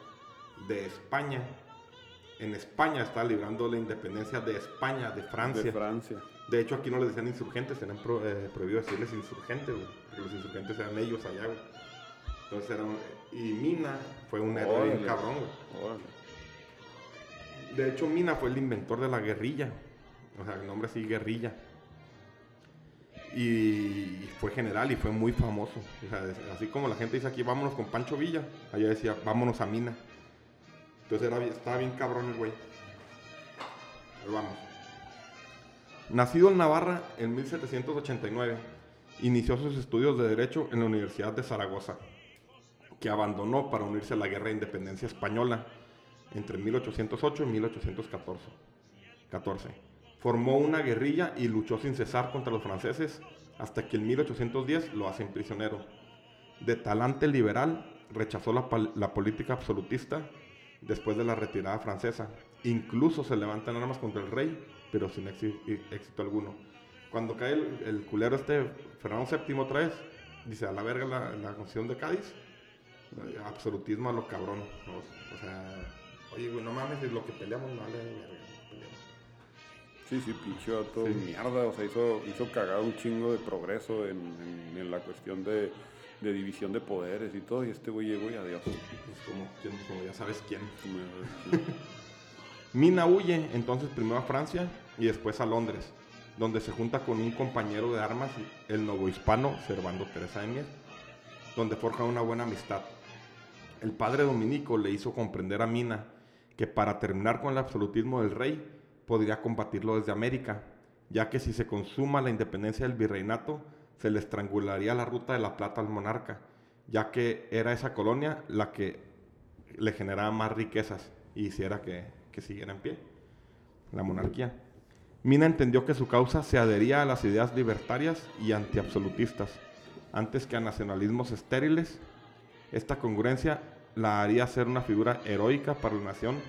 de España, en España está librando la independencia de España, de Francia. De Francia. De hecho, aquí no les decían insurgentes, tenían eh, prohibido decirles insurgentes, güey, porque los insurgentes eran ellos allá, güey. Entonces era Y Mina fue un héroe bien cabrón, güey. De hecho, Mina fue el inventor de la guerrilla. O sea, el nombre así, guerrilla y fue general y fue muy famoso. así como la gente dice aquí, vámonos con Pancho Villa, allá decía, vámonos a Mina. Entonces era, estaba bien cabrón el güey. Pero vamos. Nacido en Navarra en 1789, inició sus estudios de Derecho en la Universidad de Zaragoza, que abandonó para unirse a la Guerra de Independencia Española entre 1808 y 1814. 14 formó una guerrilla y luchó sin cesar contra los franceses hasta que en 1810 lo hacen prisionero. De talante liberal, rechazó la, política absolutista después de la retirada francesa. Incluso se levantan armas contra el rey, pero sin éxito, alguno. Cuando cae el, culero este, Fernando VII otra vez, dice, a la verga la, la Constitución de Cádiz, absolutismo a lo cabrón. O sea, oye, güey, no mames, lo que peleamos no vale verga. Sí, sí, pinche todo mierda, o sea, hizo, hizo cagado un chingo de progreso en, en, la cuestión de, de, división de poderes y todo, y este güey llegó y adiós. Es como, como ya sabes quién. <laughs> Mina huye entonces primero a Francia y después a Londres, donde se junta con un compañero de armas, el novohispano Servando Teresa de Mier, donde forja una buena amistad. El padre dominico le hizo comprender a Mina que para terminar con el absolutismo del rey, podría combatirlo desde América, ya que si se consuma la independencia del virreinato, se le estrangularía la ruta de la plata al monarca, ya que era esa colonia la que le generaba más riquezas y hiciera que, que siguiera en pie la monarquía. Mina entendió que su causa se adhería a las ideas libertarias y antiabsolutistas, antes que a nacionalismos estériles. Esta congruencia la haría ser una figura heroica para la nación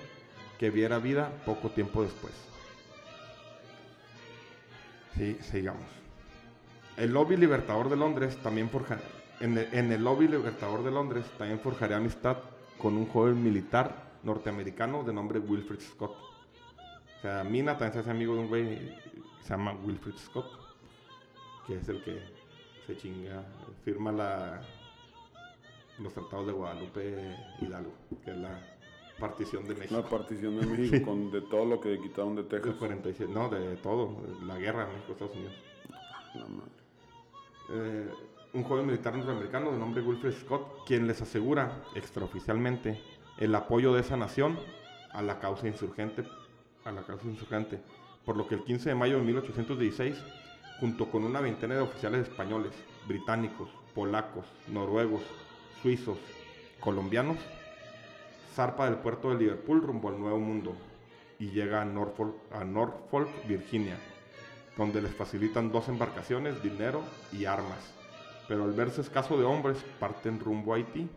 que viera vida poco tiempo después. Sí, sigamos. El lobby libertador de Londres también forja, en el, en el lobby libertador de Londres también forjaría amistad con un joven militar norteamericano de nombre Wilfred Scott. O sea, Mina también se hace amigo de un güey que se llama Wilfred Scott, que es el que se chinga, firma la, los tratados de Guadalupe Hidalgo, que es la partición de México. La partición de <laughs> México con de todo lo que quitaron de Texas. 47, no, de todo, de la guerra México-Estados Unidos. La madre. Eh, un joven militar norteamericano de nombre Wilfred Scott, quien les asegura extraoficialmente el apoyo de esa nación a la causa insurgente, a la causa insurgente, por lo que el 15 de mayo de 1816, junto con una veintena de oficiales españoles, británicos, polacos, noruegos, suizos, colombianos, zarpa del puerto de Liverpool rumbo al Nuevo Mundo y llega a Norfolk, a Norfolk, Virginia, donde les facilitan dos embarcaciones, dinero y armas. Pero al verse escaso de hombres, parten rumbo a Haití.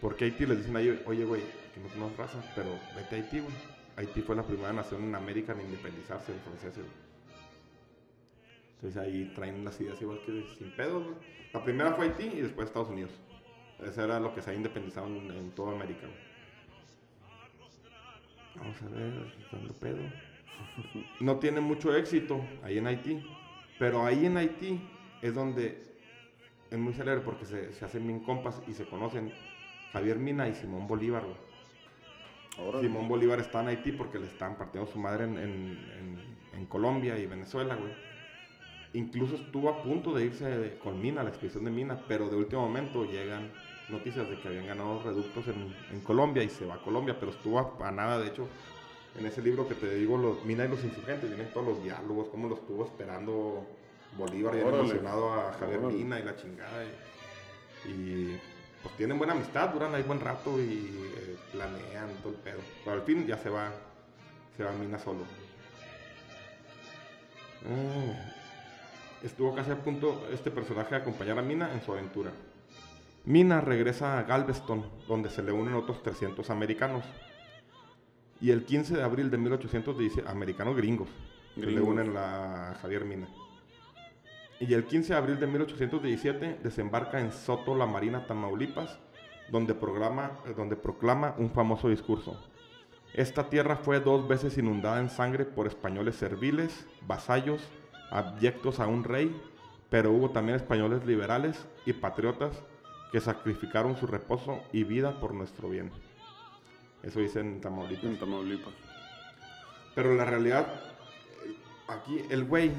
Porque Haití les dicen oye, güey, que no tenemos raza, pero vete a Haití, güey. Haití fue la primera nación en América en independizarse de los franceses, güey. Entonces ahí traen las ideas igual que sin pedos, güey. La primera fue Haití y después Estados Unidos. Eso era lo que se ha independizado en, en toda América. Vamos a ver, dando pedo. No tiene mucho éxito ahí en Haití. Pero ahí en Haití es donde es muy célebre porque se, se hacen bien compas y se conocen Javier Mina y Simón Bolívar. Ahora, Simón Bolívar está en Haití porque le están partiendo su madre en, en- en- en Colombia y Venezuela, güey. Incluso estuvo a punto de irse de- con Mina, la expedición de Mina, pero de último momento llegan noticias de que habían ganado reductos en, en Colombia y se va a Colombia, pero estuvo a, a nada, de hecho, en ese libro que te digo, los, Mina y los insurgentes, vienen todos los diálogos, cómo lo estuvo esperando Bolívar y emocionado a Javier Órale. Mina y la chingada. Y, y, pues tienen buena amistad, duran ahí buen rato y eh, planean todo el pedo. Pero al fin ya se va, se va Mina solo. Ah, estuvo casi a punto este personaje de acompañar a Mina en su aventura. Mina regresa a Galveston, donde se le unen otros 300 americanos. Y el 15 de abril de 1817, americanos gringos, se le Gringos. unen la- Javier Mina. Y el 15 de abril de 1817 desembarca en Soto, la Marina, Tamaulipas, donde, programa, eh, donde proclama un famoso discurso. Esta tierra fue dos veces inundada en sangre por españoles serviles, vasallos, abyectos a un rey, pero hubo también españoles liberales y patriotas que sacrificaron su reposo y vida por nuestro bien. Eso dice en Tamaulipas. en Tamaulipas. Pero la realidad, eh, aquí el güey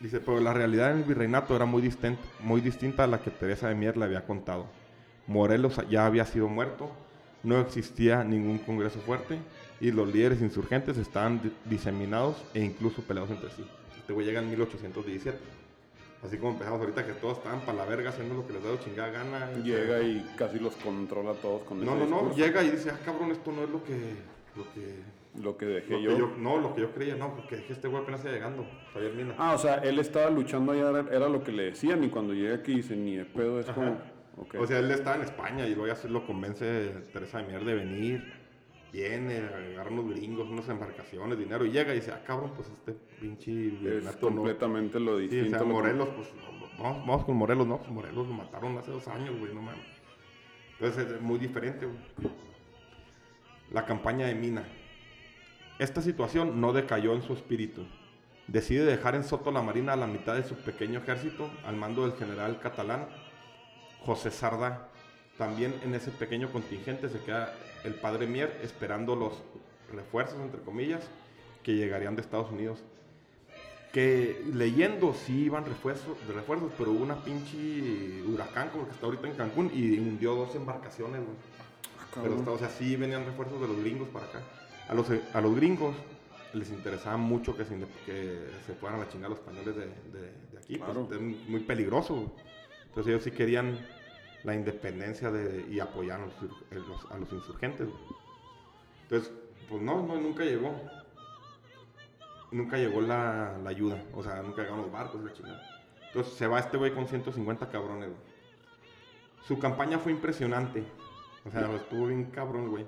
dice, pero la realidad en el virreinato era muy, disten- muy distinta a la que Teresa de Mier le había contado. Morelos ya había sido muerto, no existía ningún congreso fuerte y los líderes insurgentes estaban di- diseminados e incluso peleados entre sí. Este güey llega en 1817. Así como empezamos ahorita que todos estaban para la verga haciendo lo que les da de chingada gana. Llega y casi los controla a todos con No, ese no, no, discurso. llega y dice, ah, cabrón, esto no es lo que... Lo que Lo que dejé lo que yo. yo- no, lo que yo creía, no, porque dije, este güey apenas está llegando, Javier Mina. Ah, o sea, él estaba luchando allá, era, era lo que le decían, y cuando llega aquí dice, ni de pedo, es Ajá. como... ok. O sea, él estaba en España y luego ya se lo convence Teresa de Mier de venir. Viene, agarra unos gringos, unas embarcaciones, dinero, y llega y dice, ah, cabrón, pues este pinche es no- completamente lo Sí, o distinto. sea, a lo que- Morelos, pues vamos, vamos con Morelos, no, pues Morelos lo mataron hace dos años, güey, no mames. Entonces es muy diferente, güey. La campaña de Mina. Esta situación no decayó en su espíritu. Decide dejar en Soto la Marina a la mitad de su pequeño ejército al mando del general catalán José Sarda. También en ese pequeño contingente se queda el padre Mier esperando los refuerzos, entre comillas, que llegarían de Estados Unidos que leyendo sí iban refuerzos, de refuerzos, pero hubo una pinche huracán como el que está ahorita en Cancún y hundió dos embarcaciones, güey. Ah, Pero, está- o sea, sí venían refuerzos de los gringos para acá. A los, a los gringos les interesaba mucho que se, que se fueran a la chingada los españoles de, de- de aquí, Claro. pues es muy peligroso. Entonces ellos sí querían la independencia de, y apoyar a eh, los- a los insurgentes. Entonces, pues no, no, nunca llegó. Nunca llegó la, la ayuda. O sea, nunca llegaron los barcos, la chingada. Entonces se va este güey con 150 cabrones, güey. Su campaña fue impresionante. O sea, estuvo bien cabrón, güey.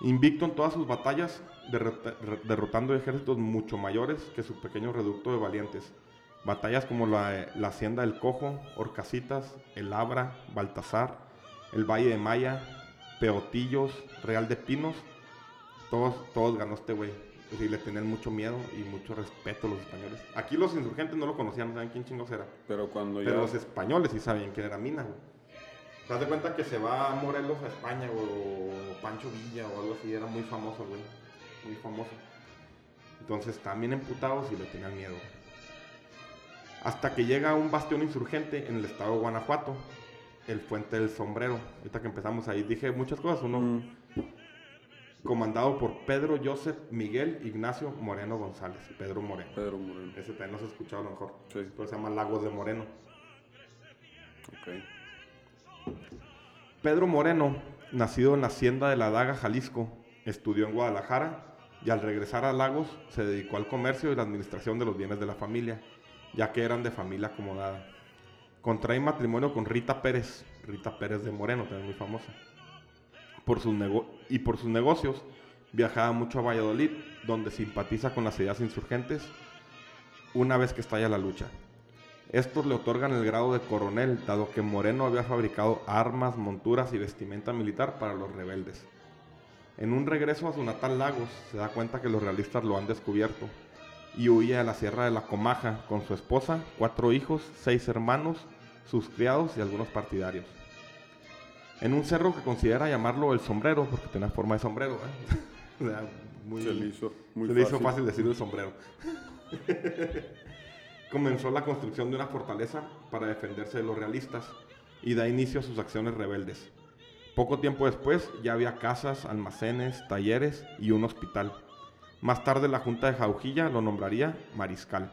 Invicto en todas sus batallas, derrota- derrotando ejércitos mucho mayores que su pequeño reducto de valientes. Batallas como la, la Hacienda del Cojo, Orcasitas, El Abra, Baltasar, el Valle de Maya, Peotillos, Real de Pinos. Todos, todos ganó este güey. Es decir, le tenían mucho miedo y mucho respeto a los españoles. Aquí los insurgentes no lo conocían, no saben quién chingos era. Pero cuando Pero ya... los españoles sí sabían quién era Mina, güey. ¿Te das de cuenta que se va a Morelos a España, güey, o Pancho Villa o algo así? Era muy famoso, güey. Muy famoso. Entonces bien emputados y le tenían miedo. Hasta que llega un bastión insurgente en el estado de Guanajuato, el Fuente del Sombrero. Ahorita que empezamos ahí dije muchas cosas. Uno, Mm, comandado por Pedro Joseph Miguel Ignacio Moreno González. Pedro Moreno. Pedro Moreno. Ese también no se ha escuchado a lo mejor. Sí. Pero se llama Lagos de Moreno. Ok. Pedro Moreno, nacido en la hacienda de la Daga, Jalisco, estudió en Guadalajara y al regresar a Lagos se dedicó al comercio y la administración de los bienes de la familia, ya que eran de familia acomodada. Contrae matrimonio con Rita Pérez, Rita Pérez de Moreno, también muy famosa. Por sus y por sus negocios viajaba mucho a Valladolid, donde simpatiza con las ideas insurgentes una vez que estalla la lucha. Estos le otorgan el grado de coronel, dado que Moreno había fabricado armas, monturas y vestimenta militar para los rebeldes. En un regreso a su natal Lagos, se da cuenta que los realistas lo han descubierto y huye a la Sierra de la Comaja con su esposa, cuatro hijos, seis hermanos, sus criados y algunos partidarios. En un cerro que considera llamarlo el sombrero, porque tenía forma de sombrero, ¿eh? <laughs> O sea, muy- Se le hizo muy se le hizo fácil decir el sombrero. <laughs> Comenzó la construcción de una fortaleza para defenderse de los realistas y da inicio a sus acciones rebeldes. Poco tiempo después ya había casas, almacenes, talleres y un hospital. Más tarde la Junta de Jaujilla lo nombraría mariscal.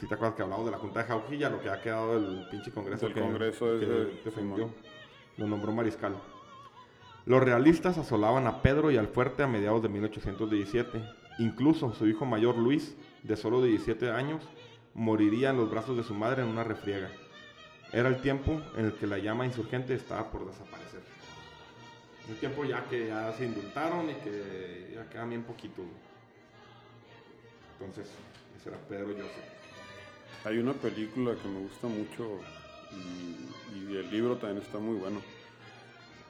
Si te acuerdas que hablamos de la Junta de Jaujilla, lo que ha quedado del pinche congreso Del que, congreso que es de- defendió, lo nombró mariscal. Los realistas asolaban a Pedro y al fuerte a mediados de 1817. Incluso su hijo mayor Luis, de solo 17 años, moriría en los brazos de su madre en una refriega. Era el tiempo en el que la llama insurgente estaba por desaparecer. El tiempo ya que ya se indultaron y que ya quedan bien poquito. Entonces, ese era Pedro Joseph. Hay una película que me gusta mucho y, y el libro también está muy bueno.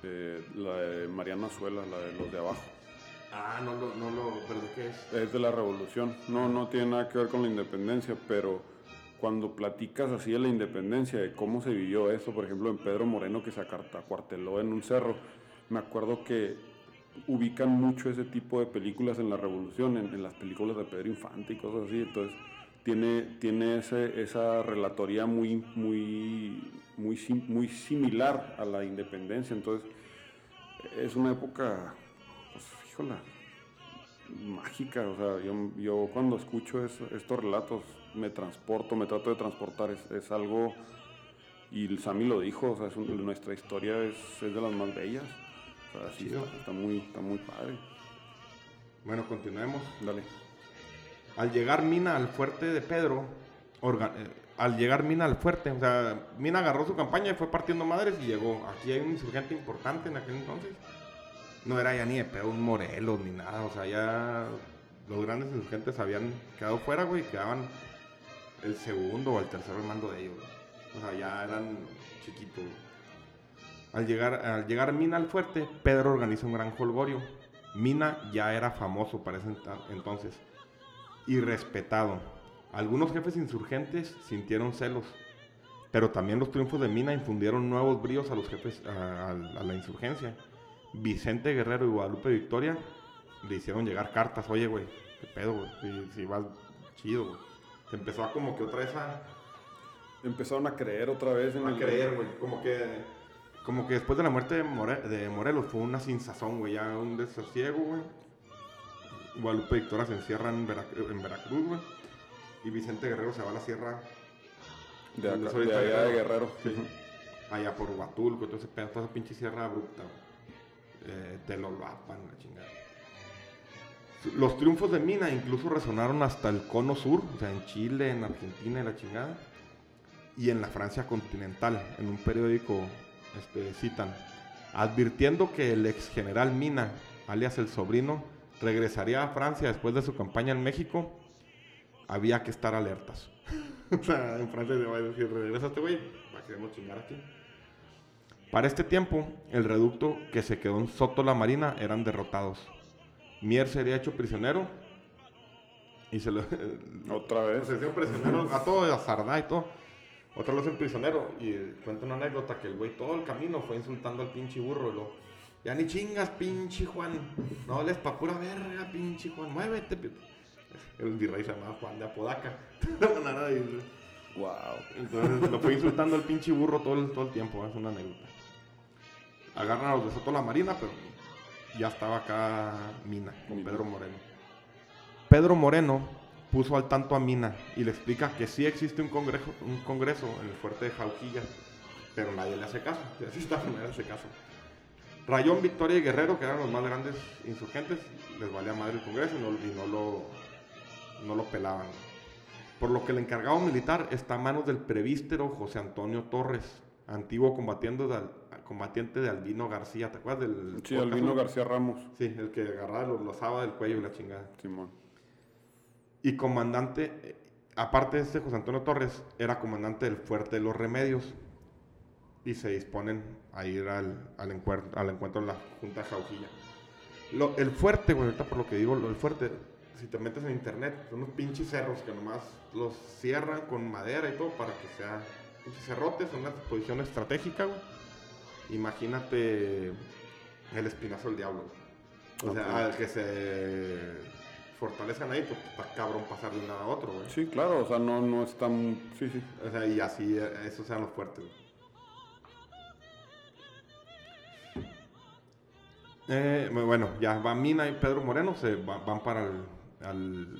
Eh, la de Mariana Suela, la de Los de Abajo. Ah, no lo, no lo, pero ¿de qué es? Es de la revolución. No, no tiene nada que ver con la independencia, pero cuando platicas así de la independencia, de cómo se vivió eso, por ejemplo, en Pedro Moreno que se acuarteló en un cerro, me acuerdo que ubican mucho ese tipo de películas en la revolución, en, las películas de Pedro Infante y cosas así. Entonces, tiene, tiene ese, esa relatoría muy, muy, muy, muy similar a la independencia. Entonces, es una época, pues, híjola, mágica. O sea, yo, cuando escucho es- estos relatos me transporto, me trato de transportar. Es, algo, y Sammy lo dijo, o sea, nuestra historia es de las más bellas. O sea, sí, Chido. está, está muy, está muy padre. Bueno, continuemos. Dale. Al llegar Mina al fuerte de Pedro, eh, al llegar Mina al fuerte, o sea, Mina agarró su campaña y fue partiendo madres y llegó. Aquí hay un insurgente importante en aquel entonces. No era ya ni de pedo un Morelos ni nada, o sea, ya los grandes insurgentes habían quedado fuera, güey, y quedaban el segundo o el tercer mando de ellos. güey. O sea, ya eran chiquitos. güey. Al llegar, al llegar Mina al fuerte, Pedro organiza un gran holgorio. Mina ya era famoso para ese entonces y respetado. Algunos jefes insurgentes sintieron celos, pero también los triunfos de Mina infundieron nuevos bríos a los jefes, a, a- a la insurgencia. Vicente Guerrero y Guadalupe Victoria le hicieron llegar cartas, oye, güey, qué pedo, güey, si, si vas chido, güey. Se empezó a como que otra vez a, Empezaron a creer otra vez en a el- creer, güey, como que, como que después de la muerte de, More- de Morelos fue una sinsazón, güey, ya un desasiego, güey. Guadalupe Victoria se encierra en, Vera- en Veracruz, güey. Y Vicente Guerrero se va a la sierra de, acá- de allá de Guerrero. Guerrero. Sí. Allá por Huatulco, pedo, toda esa pinche sierra abrupta, güey. Eh, Telolapan, la chingada. Los triunfos de Mina incluso resonaron hasta el cono sur, o sea, en Chile, en Argentina y la chingada. Y en la Francia continental, en un periódico este, citan. advirtiendo que el ex general Mina, alias el sobrino, regresaría a Francia después de su campaña en México, había que estar alertas. <laughs> o sea, en Francia se va a decir, regresa este güey, va a querernos chingar aquí. Para este tiempo, el reducto que se quedó en Soto la Marina eran derrotados. Mier sería hecho prisionero y se lo... Otra vez. <laughs> Se prisionero a todo, a Sardá y todo. Otra vez en prisionero. Y eh, cuenta una anécdota que el güey todo el camino fue insultando al pinche burro. Y lo, ya ni chingas, pinche Juan. No les pa' pura verga, pinche Juan. Muévete. pi-". El virrey se llamaba Juan de Apodaca. <laughs> Wow. Entonces lo fue insultando al pinche burro todo el, todo el tiempo. Es una anécdota. Agarran a los de Soto la Marina, pero ya estaba acá Mina con Pedro Moreno. Pedro Moreno puso al tanto a Mina y le explica que sí existe un congreso, un congreso en el fuerte de Jauquilla, pero nadie le hace caso. Y así está, <laughs> nadie le hace caso. Rayón, Victoria y Guerrero, que eran los más grandes insurgentes, les valía madre el congreso y no, y no lo, no lo pelaban. Por lo que el encargado militar está a manos del prevístero José Antonio Torres, antiguo combatiente de, Al- combatiente de Albino García. ¿Te acuerdas del Sí, Albino no? García Ramos. Sí, el que agarraba, lo, lo asaba del cuello y la chingada. Simón. Y comandante, aparte de este José Antonio Torres, era comandante del Fuerte de los Remedios. Y se disponen a ir al, al, encuentro, al encuentro de la Junta Jaujilla. Lo- el fuerte, güey, ahorita por lo que digo, lo- el fuerte, si te metes en internet, son unos pinches cerros que nomás los cierran con madera y todo para que sea pinches cerrotes, son una posición estratégica, güey. Imagínate el espinazo del diablo. güey. O sea, al que se fortalezcan ahí, pues está cabrón pasar de un lado a otro, güey. Sí, claro, o sea, no, no es tan. Sí, sí. O sea, y así, eh, esos sean los fuertes. güey. Eh, bueno, ya va Mina y Pedro Moreno, se va- van para el, al-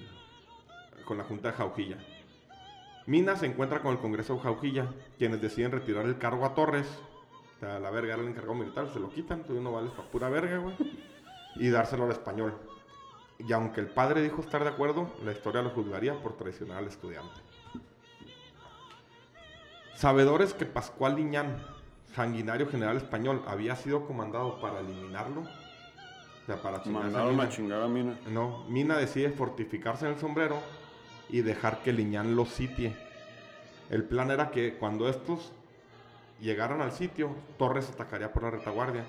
con la Junta de Jauquilla. Mina se encuentra con el Congreso de Jauquilla, quienes deciden retirar el cargo a Torres. O sea, la verga era el encargado militar, se lo quitan, tú no vales para pura verga, güey. Y dárselo al español. Y aunque el padre dijo estar de acuerdo, la historia lo juzgaría por traicionar al estudiante. Sabedores que Pascual Liñán, sanguinario general español, había sido comandado para eliminarlo. O sea, para Mandaron Mina. a chingar a Mina. No, Mina decide fortificarse en el sombrero y dejar que Liñán los sitie. El plan era que cuando estos llegaran al sitio, Torres atacaría por la retaguardia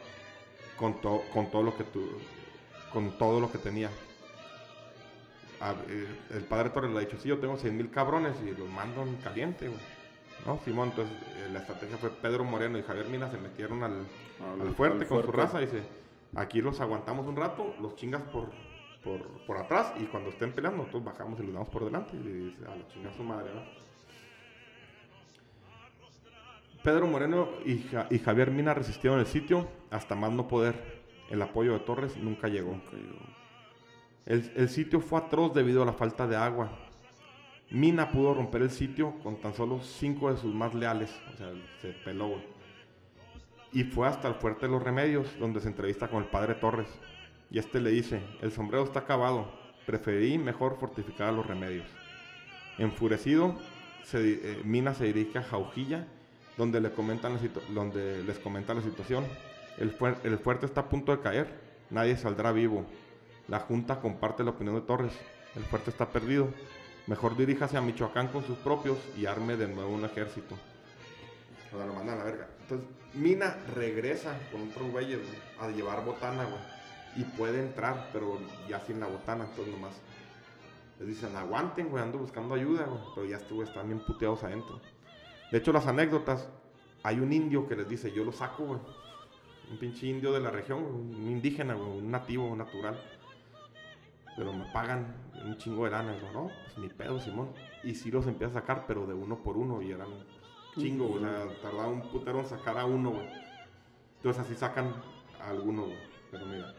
con, to- con todo lo que tu- con todo lo que tenía. A- eh, el padre Torres le ha dicho, sí, yo tengo seis mil cabrones y los mando en caliente, güey. No, Simón, entonces eh, la estrategia fue Pedro Moreno y Javier Mina se metieron al, Al- al fuerte al con su raza. Dice, aquí los aguantamos un rato, los chingas por, por, por atrás y cuando estén peleando, nosotros bajamos y los damos por delante. Y dice, a la chingada su madre, ¿no? Pedro Moreno y, Ja- y Javier Mina resistieron el sitio hasta más no poder. El apoyo de Torres nunca llegó. El, sitio fue atroz debido a la falta de agua. Mina pudo romper el sitio con tan solo cinco de sus más leales. O sea, se peló. Y fue hasta el Fuerte de los Remedios, donde se entrevista con el padre Torres. Y este le dice, el sombrero está acabado. Preferí mejor fortificar a los remedios. Enfurecido, se eh, Mina se dirige a Jaujilla, donde, le comentan la les comenta la situación. El fuerte está a punto de caer. Nadie saldrá vivo. La Junta comparte la opinión de Torres. El fuerte está perdido. Mejor diríjase a Michoacán con sus propios y arme de nuevo un ejército. O sea, lo mandan a la verga. Entonces, Mina regresa con otros güeyes güey, a llevar botana, güey. Y puede entrar, pero ya sin la botana, entonces nomás. Les dicen, aguanten, güey, ando buscando ayuda, güey. Pero ya estuvo, están bien puteados adentro. De hecho, las anécdotas, hay un indio que les dice, yo lo saco, güey. Un pinche indio de la región, un indígena, güey, un nativo, un natural. Pero me pagan un chingo de lana. Y yo, no, pues ni pedo, Simón. Y sí los empieza a sacar, pero de uno por uno. Y eran chingo, güey. O sea, tardaba un putero en sacar a uno, güey. Entonces así sacan a alguno, güey. Pero mira.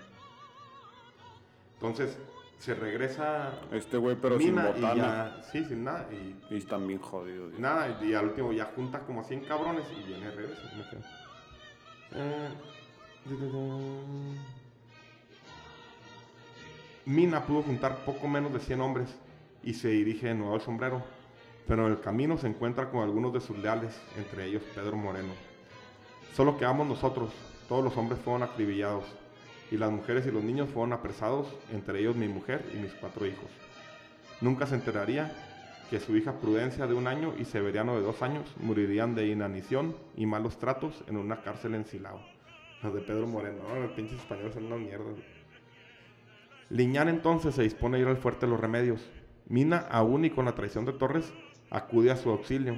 Entonces, se regresa Este güey, pero Mina sin y botana. ya, sí, sin nada. Y Y están bien jodidos. nada, y al último ya junta como a 100 cabrones y viene y regresa. me quedo. Eh. Mina pudo juntar poco menos de 100 hombres y se dirige de nuevo al sombrero, pero en el camino se encuentra con algunos de sus leales, entre ellos Pedro Moreno. Solo quedamos nosotros, todos los hombres fueron acribillados, y las mujeres y los niños fueron apresados, entre ellos mi mujer y mis cuatro hijos. Nunca se enteraría que su hija Prudencia de un año y Severiano de dos años morirían de inanición y malos tratos en una cárcel en Silao. Los de Pedro Moreno, no, los pinches españoles son una mierda. Liñán entonces se dispone a ir al fuerte de los remedios. Mina, aún y con la traición de Torres, acude a su auxilio.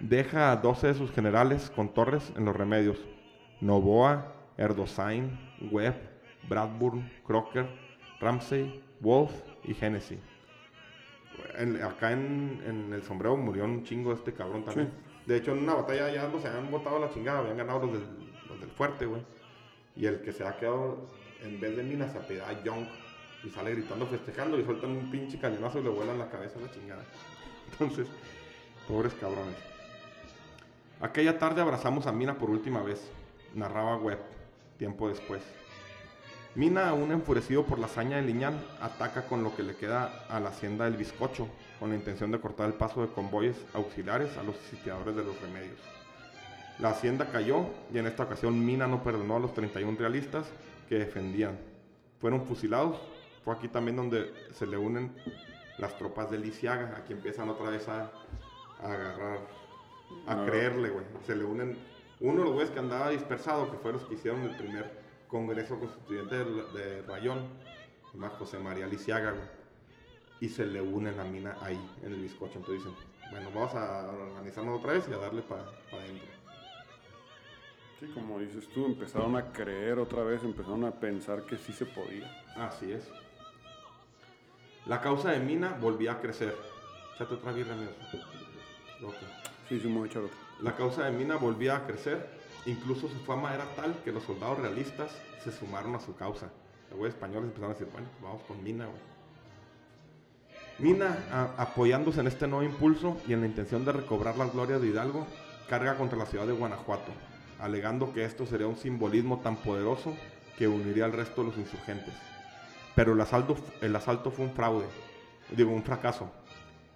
Deja a 12 de sus generales con Torres en los remedios. Novoa, Erdosain, Webb, Bradburn, Crocker, Ramsey, Wolf y Hennessy. En- acá en, en el sombrero murió un chingo este cabrón también. De hecho, en una batalla ya los habían botado a la chingada, habían ganado los del, los del fuerte, güey. Y el que se ha quedado, en vez de Mina, se apellida Young. Sale gritando, festejando, y sueltan un pinche cañonazo y le vuelan la cabeza a la chingada. Entonces, pobres cabrones. Aquella tarde abrazamos a Mina por última vez, narraba Webb, tiempo después. Mina, aún enfurecido por la hazaña de Liñán, ataca con lo que le queda a la hacienda del Bizcocho, con la intención de cortar el paso de convoyes auxiliares a los sitiadores de los remedios. La hacienda cayó y en esta ocasión Mina no perdonó a los 31 realistas que defendían. Fueron fusilados. Fue aquí también donde se le unen las tropas de Lisiaga. Aquí empiezan otra vez a, a agarrar, a Ah. creerle, güey. Se le unen uno de los güeyes que andaba dispersado, que fue los que hicieron el primer congreso constituyente de, de Rayón, llama José María Lisiaga, güey. Y se le une la mina ahí, en el bizcocho. Entonces dicen, bueno, vamos a organizarnos otra vez y a darle para adentro. Sí, como dices tú, empezaron a creer otra vez, empezaron a pensar que sí se podía. Así es. La causa de Mina volvía a crecer. Otra. Sí. La causa de Mina volvía a crecer. Incluso su fama era tal que los soldados realistas se sumaron a su causa. Los güeyes españoles empezaron a decir, bueno, pues vamos con Mina, güey. Mina, a- apoyándose en este nuevo impulso y en la intención de recobrar las glorias de Hidalgo, carga contra la ciudad de Guanajuato, alegando que esto sería un simbolismo tan poderoso que uniría al resto de los insurgentes. Pero el asalto, fue un fraude, digo, un fracaso.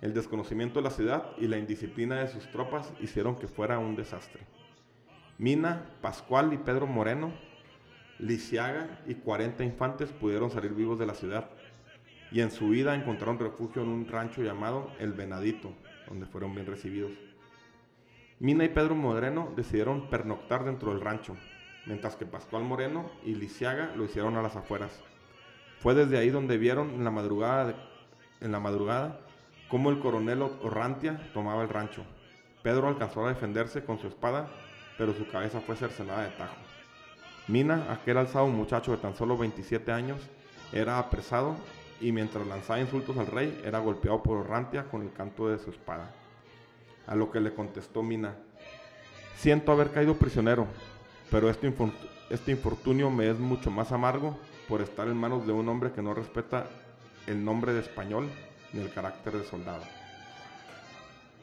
El desconocimiento de la ciudad y la indisciplina de sus tropas hicieron que fuera un desastre. Mina, Pascual y Pedro Moreno, Lisiaga y 40 infantes pudieron salir vivos de la ciudad y en su vida encontraron refugio en un rancho llamado El Venadito, donde fueron bien recibidos. Mina y Pedro Moreno decidieron pernoctar dentro del rancho, mientras que Pascual Moreno y Lisiaga lo hicieron a las afueras. Fue desde ahí donde vieron en la madrugada, en la madrugada cómo el coronel Orrantia tomaba el rancho. Pedro alcanzó a defenderse con su espada, pero su cabeza fue cercenada de tajo. Mina, aquel alzado muchacho de tan solo 27 años, era apresado y mientras lanzaba insultos al rey, era golpeado por Orrantia con el canto de su espada. A lo que le contestó Mina, siento haber caído prisionero, pero este, este infortunio me es mucho más amargo por estar en manos de un hombre que no respeta el nombre de español ni el carácter de soldado.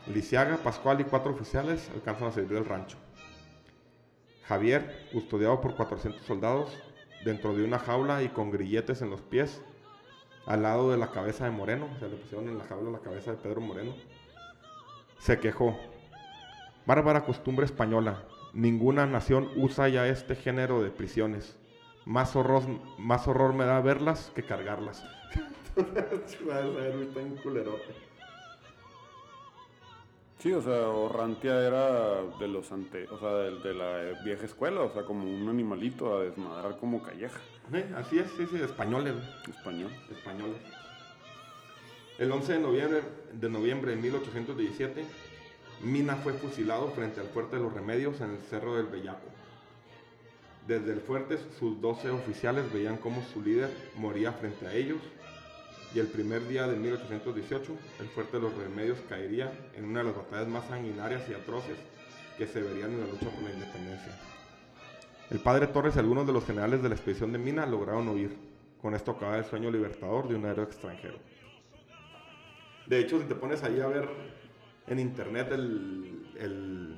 Lisiaga, Pascual y cuatro oficiales alcanzan a servir el rancho. Javier, custodiado por 400 soldados, dentro de una jaula y con grilletes en los pies, al lado de la cabeza de Moreno, se le pusieron en la jaula la cabeza de Pedro Moreno, se quejó. Bárbara costumbre española, ninguna nación usa ya este género de prisiones. Más horror, más horror me da verlas que cargarlas. <laughs> Está un culerote. Sí, o sea, Orrantia era de los ante, o sea, de, de la vieja escuela, o sea, como un animalito a desmadrar como calleja, Eh, Así es, sí, sí, españoles. español. españoles. El 11 de noviembre, de noviembre de 1817, Mina fue fusilado frente al fuerte de los Remedios en el Cerro del Bellaco. Desde el fuerte, sus 12 oficiales veían cómo su líder moría frente a ellos y el primer día de 1818, el fuerte de los Remedios caería en una de las batallas más sanguinarias y atroces que se verían en la lucha por la independencia. El padre Torres y algunos de los generales de la expedición de Mina lograron huir. Con esto acaba el sueño libertador de un héroe extranjero. De hecho, si te pones ahí a ver en internet el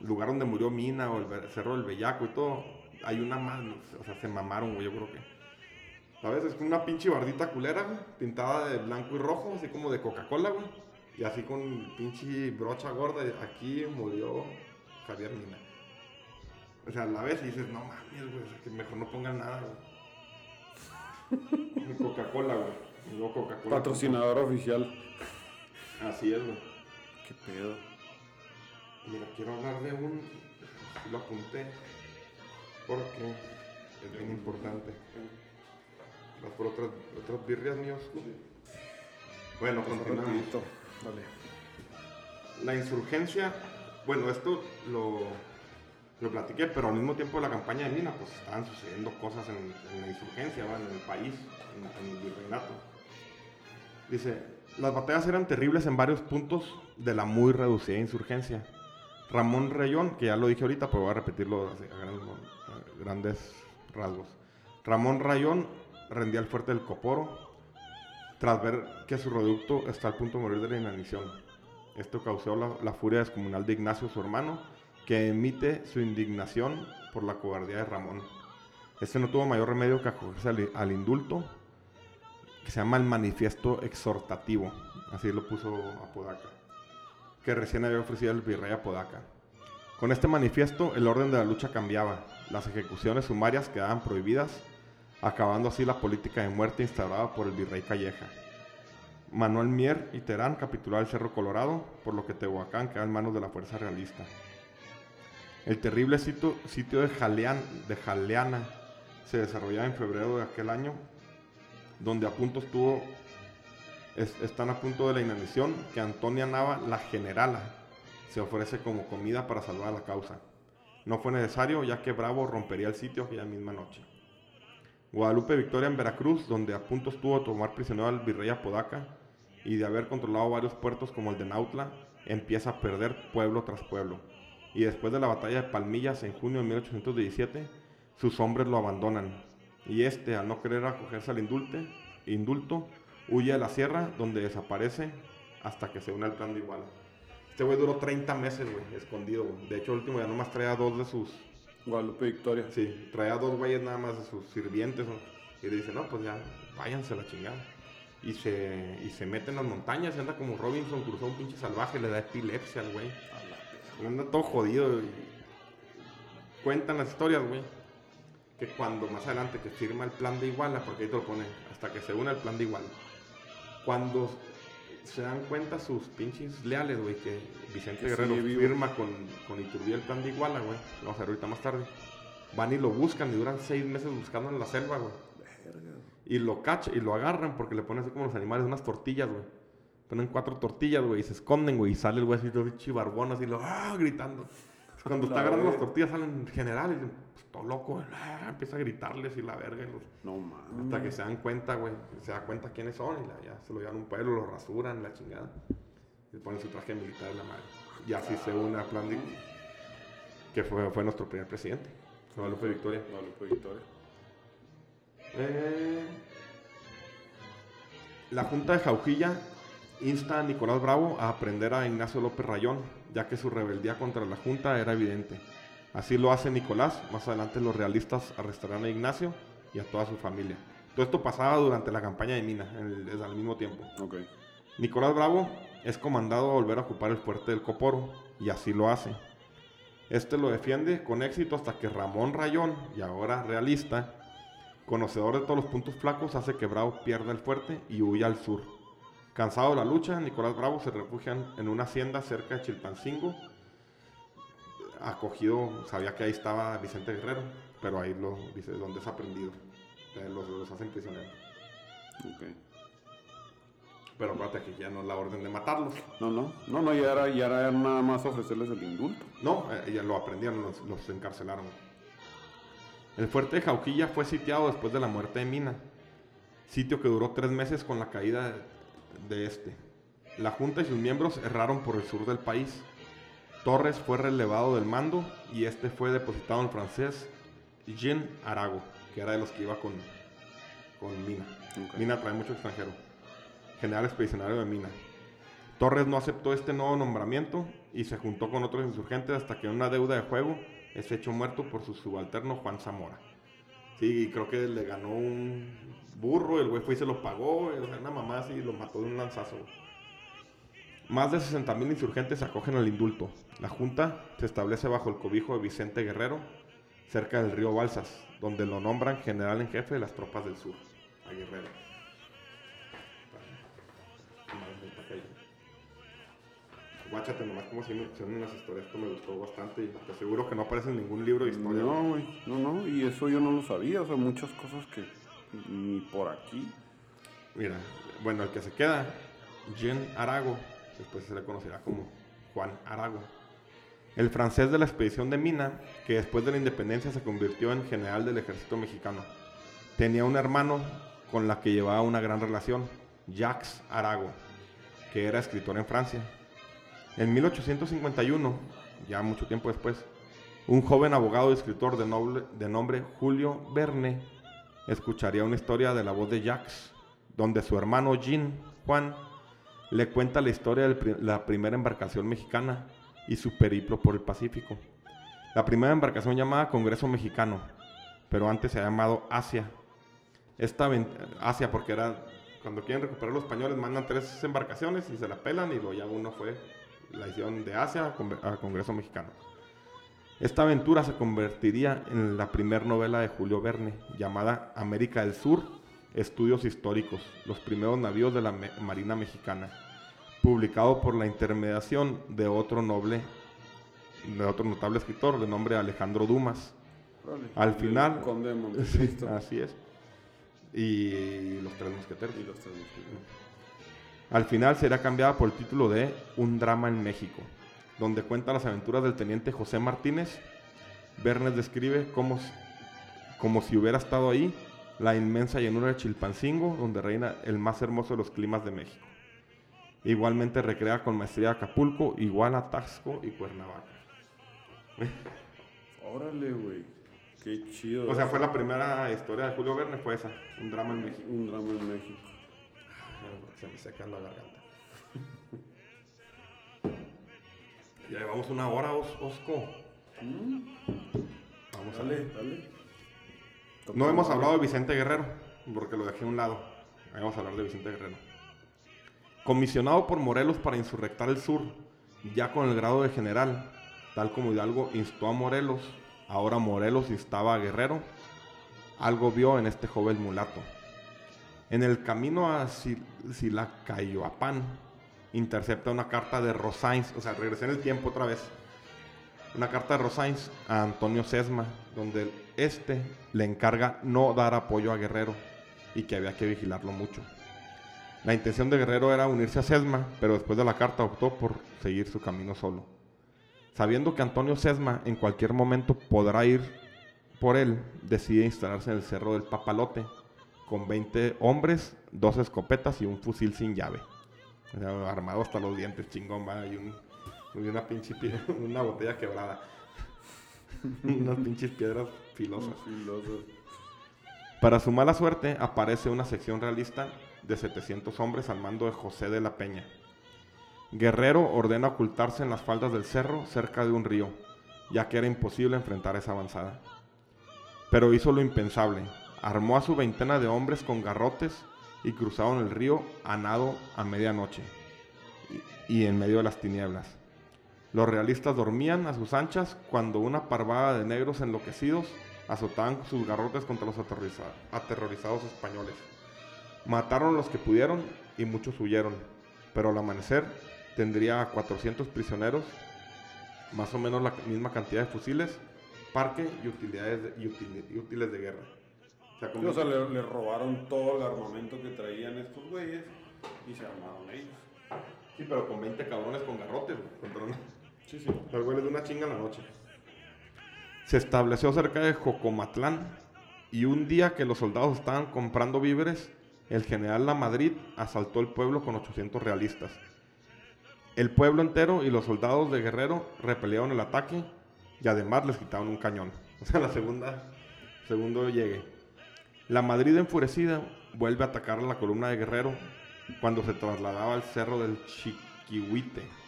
lugar donde murió Mina o el Cerro del Bellaco y todo, hay una más, o sea, se mamaron, güey, yo creo que. ¿Sabes? Es una pinche bardita culera, güey, pintada de blanco y rojo, así como de Coca-Cola, güey. Y así con pinche brocha gorda, aquí murió Javier Mina. O sea, la ves y dices, no mames, güey, o sea, que mejor no pongan nada, güey. <laughs> Coca-Cola, güey. Coca-Cola. Patrocinador oficial. Así es, güey. Qué pedo. Mira, quiero hablar de un. Lo apunté. Porque es bien importante. Vas por otras, otras birrias míos. Bueno, continuamos. Dale. La insurgencia, bueno, esto lo, lo platiqué, pero al mismo tiempo de la campaña de Mina, pues estaban sucediendo cosas en, en la insurgencia, ¿va? en el país, en, en el virreinato. Dice, las batallas eran terribles en varios puntos de la muy reducida insurgencia. Ramón Rayón, que ya lo dije ahorita, pero voy a repetirlo así, a grandes, rasgos. Ramón Rayón rendía el fuerte del Coporo tras ver que su reducto está al punto de morir de la inanición. Esto causó la, la furia descomunal de Ignacio, su hermano, que emite su indignación por la cobardía de Ramón. Este no tuvo mayor remedio que acogerse al, al indulto, que se llama el Manifiesto Exhortativo, así lo puso Apodaca, que recién había ofrecido el virrey Apodaca. Con este manifiesto, el orden de la lucha cambiaba, las ejecuciones sumarias quedaban prohibidas, acabando así la política de muerte instaurada por el virrey Calleja. Manuel Mier y Terán capitularon el Cerro Colorado, por lo que Tehuacán queda en manos de la fuerza realista. El terrible sitio, sitio de, Jalean, de Jaleana se desarrollaba en febrero de aquel año, donde a punto estuvo, es- están a punto de la inanición que Antonia Nava, la generala, se ofrece como comida para salvar la causa. No fue necesario, ya que Bravo rompería el sitio aquella misma noche. Guadalupe Victoria en Veracruz, donde a punto estuvo de tomar prisionero al virrey Apodaca y de haber controlado varios puertos como el de Nautla, empieza a perder pueblo tras pueblo. Y después de la batalla de Palmillas en junio de 1817, sus hombres lo abandonan. Y este, al no querer acogerse al indulte, indulto, huye a la sierra, donde desaparece hasta que se une al plan de Iguala. Este güey duró 30 meses, güey, escondido, güey. De hecho, el último ya nomás traía dos de sus Guadalupe Victoria. Sí, traía dos güeyes nada más de sus sirvientes. ¿no? Y le dice, no, pues ya, váyanse a la chingada. Y se, y se mete en las montañas, y anda como Robinson, cruzó un pinche salvaje, le da epilepsia al güey. Anda todo jodido. y Cuentan las historias, güey. Que cuando más adelante que firma el plan de Iguala, porque ahí te lo pone, hasta que se une al plan de Iguala. Cuando se dan cuenta sus pinches leales, güey, que Vicente Que Guerrero firma con, con Iturbide el plan de Iguala, güey. Lo vamos a ver ahorita más tarde. Van y lo buscan y duran seis meses buscando en la selva, güey. Y lo cachan y lo agarran porque le ponen así como los animales unas tortillas, güey. Ponen cuatro tortillas, güey, y se esconden, güey. Y sale el güey así todo pinche barbón, así lo, ¡ah! gritando. Cuando <laughs> está agarrando las tortillas salen generales, todo loco, ¡ah! empieza a gritarles y la verga. y los- No mames. hasta que se dan cuenta, güey. Se da cuenta quiénes son y la- ya se lo llevan a un pueblo, lo rasuran, la chingada. Y le ponen su traje militar en la madre. Y así se une a plan de... Que fue, fue nuestro primer presidente. Guadalupe Victoria. Guadalupe Victoria. Eh, la Junta de Jaujilla insta a Nicolás Bravo a aprender a Ignacio López Rayón, ya que su rebeldía contra la Junta era evidente. Así lo hace Nicolás. Más adelante los realistas arrestarán a Ignacio y a toda su familia. Todo esto pasaba durante la campaña de Mina, el- al mismo tiempo. Nicolás Bravo es comandado a volver a ocupar el fuerte del Coporo, y así lo hace. Este lo defiende con éxito hasta que Ramón Rayón, y ahora realista, conocedor de todos los puntos flacos, hace que Bravo pierda el fuerte y huya al sur. Cansado de la lucha, Nicolás Bravo se refugia en una hacienda cerca de Chilpancingo. Acogido, sabía que ahí estaba Vicente Guerrero, pero ahí lo dice, donde es aprendido. Eh, Los, los hacen prisioneros. Ok. Pero acuérdate que ya no es la orden de matarlos. No, no. No, no, ya era, ya era nada más ofrecerles el indulto. No, eh, ya lo aprendieron, los, los encarcelaron. El fuerte de Jauquilla fue sitiado después de la muerte de Mina, sitio que duró tres meses con la caída de, de este. La Junta y sus miembros erraron por el sur del país. Torres fue relevado del mando y este fue depositado en francés Jean Arago, que era de los que iba con, con Mina. Mina trae mucho extranjero. General expedicionario de Mina. Torres no aceptó este nuevo nombramiento y se juntó con otros insurgentes hasta que en una deuda de juego es hecho muerto por su subalterno Juan Zamora. Sí, creo que le ganó un burro, el güey fue y se lo pagó, o sea, una mamá así y lo mató de un lanzazo. Más de 60.000 insurgentes acogen al indulto. La Junta se establece bajo el cobijo de Vicente Guerrero, cerca del río Balsas, donde lo nombran general en jefe de las tropas del sur, a Guerrero. Guáchate nomás como se son las historias, esto me gustó bastante y te aseguro que no aparece en ningún libro de historia. No, güey, no, no, y eso yo no lo sabía, o sea, muchas cosas que ni por aquí. Mira, bueno, el que se queda, Jean Arago, después se le conocerá como Juan Arago. El francés de la expedición de Mina, que después de la independencia se convirtió en general del ejército mexicano. Tenía un hermano con la que llevaba una gran relación, Jacques Arago, que era escritor en Francia. En 1851, ya mucho tiempo después, un joven abogado y escritor de, de nombre Julio Verne escucharía una historia de la voz de Jacques, donde su hermano Jean, Juan, le cuenta la historia de la primera embarcación mexicana y su periplo por el Pacífico. La primera embarcación llamada Congreso Mexicano, pero antes se ha llamado Asia. Esta Asia porque era cuando quieren recuperar los españoles mandan tres embarcaciones y se la pelan y luego ya uno fue la hicieron de Asia al Congreso Mexicano. Esta aventura se convertiría en la primera novela de Julio Verne, llamada América del Sur, Estudios Históricos, los primeros navíos de la Marina Mexicana, publicado por la intermediación de otro noble, de otro notable escritor de nombre Alejandro Dumas. Al final, <laughs> así es. Y los tres mosqueteros. Y los tres mosqueteros. Al final será cambiada por el título de Un drama en México, donde cuenta las aventuras del teniente José Martínez. Bernes describe como, como si hubiera estado ahí la inmensa llanura de Chilpancingo, donde reina el más hermoso de los climas de México. Igualmente recrea con maestría Acapulco, Iguala, Taxco y Cuernavaca. <laughs> Órale, güey. Qué chido. O sea, fue la primera historia de Julio Verne, fue esa, un drama en México. Un drama en México se me seca la garganta. <laughs> ya llevamos una hora, Osco. Mm. Vamos a dale, dale. No hemos hablado de Vicente Guerrero, porque lo dejé a un lado. Ahí vamos a hablar de Vicente Guerrero. Comisionado por Morelos para insurrectar el sur, ya con el grado de general, tal como Hidalgo instó a Morelos, ahora Morelos instaba a Guerrero, algo vio en este joven mulato en el camino a Silacayoapan, intercepta una carta de Rosains, o sea, regresé en el tiempo otra vez. Una carta de Rosains a Antonio Sesma, donde este le encarga no dar apoyo a Guerrero y que había que vigilarlo mucho. La intención de Guerrero era unirse a Sesma, pero después de la carta optó por seguir su camino solo. Sabiendo que Antonio Sesma en cualquier momento podrá ir por él, decide instalarse en el cerro del Papalote, con 20 hombres, dos escopetas y un fusil sin llave. armado hasta los dientes, chingón, va, y, un, una pinche <laughs> una botella quebrada. <laughs> Unas pinches piedras filosas. Para su mala suerte, aparece una sección realista de 700 hombres al mando de José de la Peña. Guerrero ordena ocultarse en las faldas del cerro cerca de un río, ya que era imposible enfrentar esa avanzada. Pero hizo lo impensable, armó a su veintena de hombres con garrotes y cruzaron el río a nado a medianoche y, en medio de las tinieblas. Los realistas dormían a sus anchas cuando una parvada de negros enloquecidos azotaban sus garrotes contra los aterrorizados españoles. Mataron los que pudieron y muchos huyeron, pero al amanecer tendría a 400 prisioneros, más o menos la misma cantidad de fusiles, parque y utilidades y útiles de guerra. O sea, le, robaron todo el armamento que traían estos güeyes y se armaron ellos. Sí, pero con 20 cabrones con garrotes, güey. Sí, sí. Los güeyes de una chinga en la noche. Se estableció cerca de Jocomatlán y un día que los soldados estaban comprando víveres, el general La Madrid asaltó el pueblo con 800 realistas. El pueblo entero y los soldados de Guerrero repelieron el ataque y además les quitaron un cañón. <laughs> O sea, la segunda, segundo llegue. La Madrid enfurecida vuelve a atacar a la columna de Guerrero cuando se trasladaba al cerro del Chiquihuite.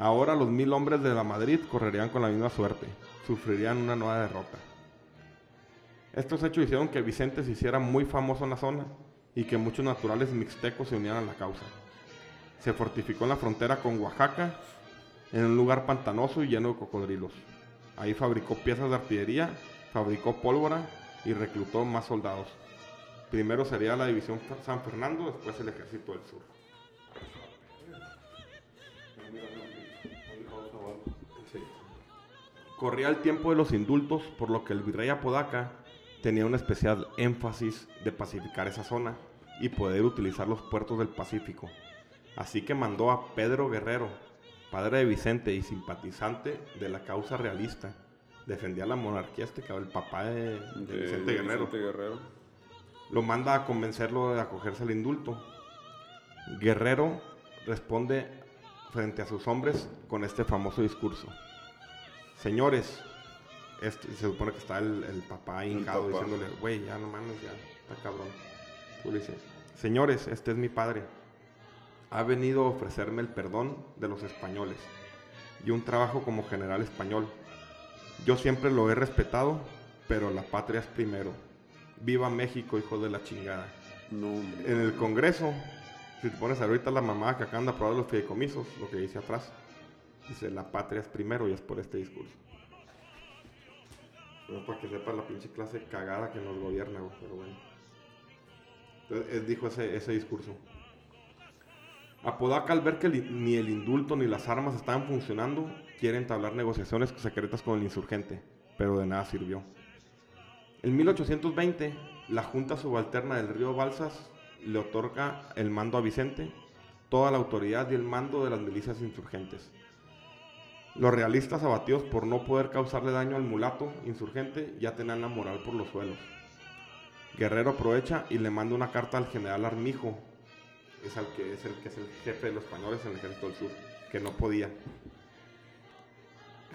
Ahora los mil hombres de la Madrid correrían con la misma suerte, sufrirían una nueva derrota. Estos hechos hicieron que Vicente se hiciera muy famoso en la zona y que muchos naturales mixtecos se unieran a la causa. Se fortificó en la frontera con Oaxaca, en un lugar pantanoso y lleno de cocodrilos. Ahí fabricó piezas de artillería fabricó pólvora y reclutó más soldados. Primero sería la División San Fernando, después el Ejército del Sur. Corría el tiempo de los indultos, por lo que el virrey Apodaca tenía un especial énfasis de pacificar esa zona y poder utilizar los puertos del Pacífico. Así que mandó a Pedro Guerrero, padre de Vicente y simpatizante de la causa realista. Defendía la monarquía este cabrón, el papá de, Vicente, Guerrero. Guerrero. Lo manda a convencerlo de acogerse al indulto. Guerrero responde frente a sus hombres con este famoso discurso. Señores, este, se supone que está el, papá hincado diciéndole, güey, ya no mames, ya, está cabrón. Tú le dices, señores, este es mi padre. Ha venido a ofrecerme el perdón de los españoles y un trabajo como general español. Yo siempre lo he respetado, pero la patria es primero. Viva México, hijo de la chingada. No, en el Congreso, si te pones ahorita la mamá que acá anda a los fideicomisos, lo que dice atrás, dice la patria es primero y es por este discurso. Pero para que sepa la pinche clase cagada que nos gobierna, pero bueno. Entonces, él dijo ese, ese discurso. Apodaca al ver que ni el indulto ni las armas estaban funcionando, quiere entablar negociaciones secretas con el insurgente, pero de nada sirvió. En 1820, la Junta Subalterna del Río Balsas le otorga el mando a Vicente, toda la autoridad y el mando de las milicias insurgentes. Los realistas abatidos por no poder causarle daño al mulato insurgente ya tenían la moral por los suelos. Guerrero aprovecha y le manda una carta al general Armijo, es el que es el que es el jefe de los españoles en el ejército del sur, que no podía.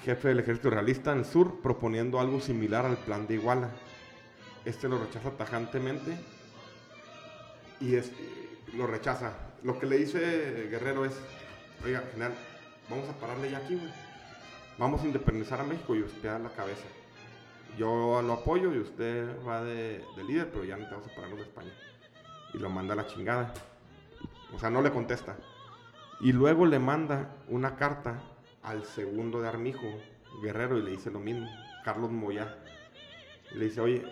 Jefe del ejército realista en el sur proponiendo algo similar al plan de Iguala. Este lo rechaza tajantemente y lo rechaza. Lo que le dice Guerrero es, oiga, general, vamos a pararle ya aquí, güey. Vamos a independizar a México y usted a la cabeza. Yo lo apoyo y usted va de, líder, pero ya no te vamos a pararnos de España. Y lo manda a la chingada. O sea, no le contesta. Y luego le manda una carta al segundo de Armijo, Guerrero, y le dice lo mismo, Carlos Moya. Le dice, oye,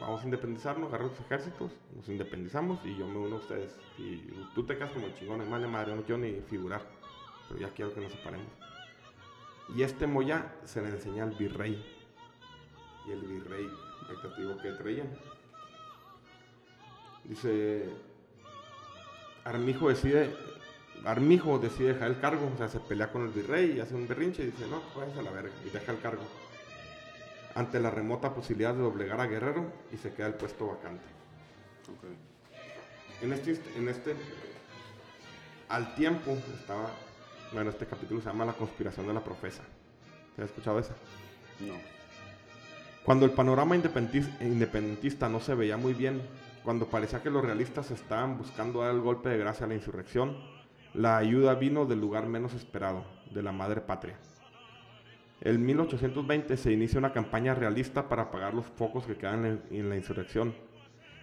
vamos a independizarnos, agarrar los ejércitos, nos independizamos y yo me uno a ustedes. Y tú te quedas como el chingón, es madre, no quiero ni figurar, pero ya quiero que nos separemos. Y este Moya se le enseña al virrey. Y el virrey, digo que traían. Dice, Armijo decide, Armijo decide dejar el cargo, o sea, se pelea con el virrey y hace un berrinche y dice, no, pues a la verga, y deja el cargo ante la remota posibilidad de doblegar a Guerrero y se queda el puesto vacante. En, este, en este, al tiempo estaba, bueno, este capítulo se llama La conspiración de la profesa. ¿Se ha escuchado esa? No. Cuando el panorama independentista no se veía muy bien, cuando parecía que los realistas estaban buscando dar el golpe de gracia a la insurrección, la ayuda vino del lugar menos esperado, de la madre patria. En 1820 se inicia una campaña realista para apagar los focos que quedan en, la insurrección.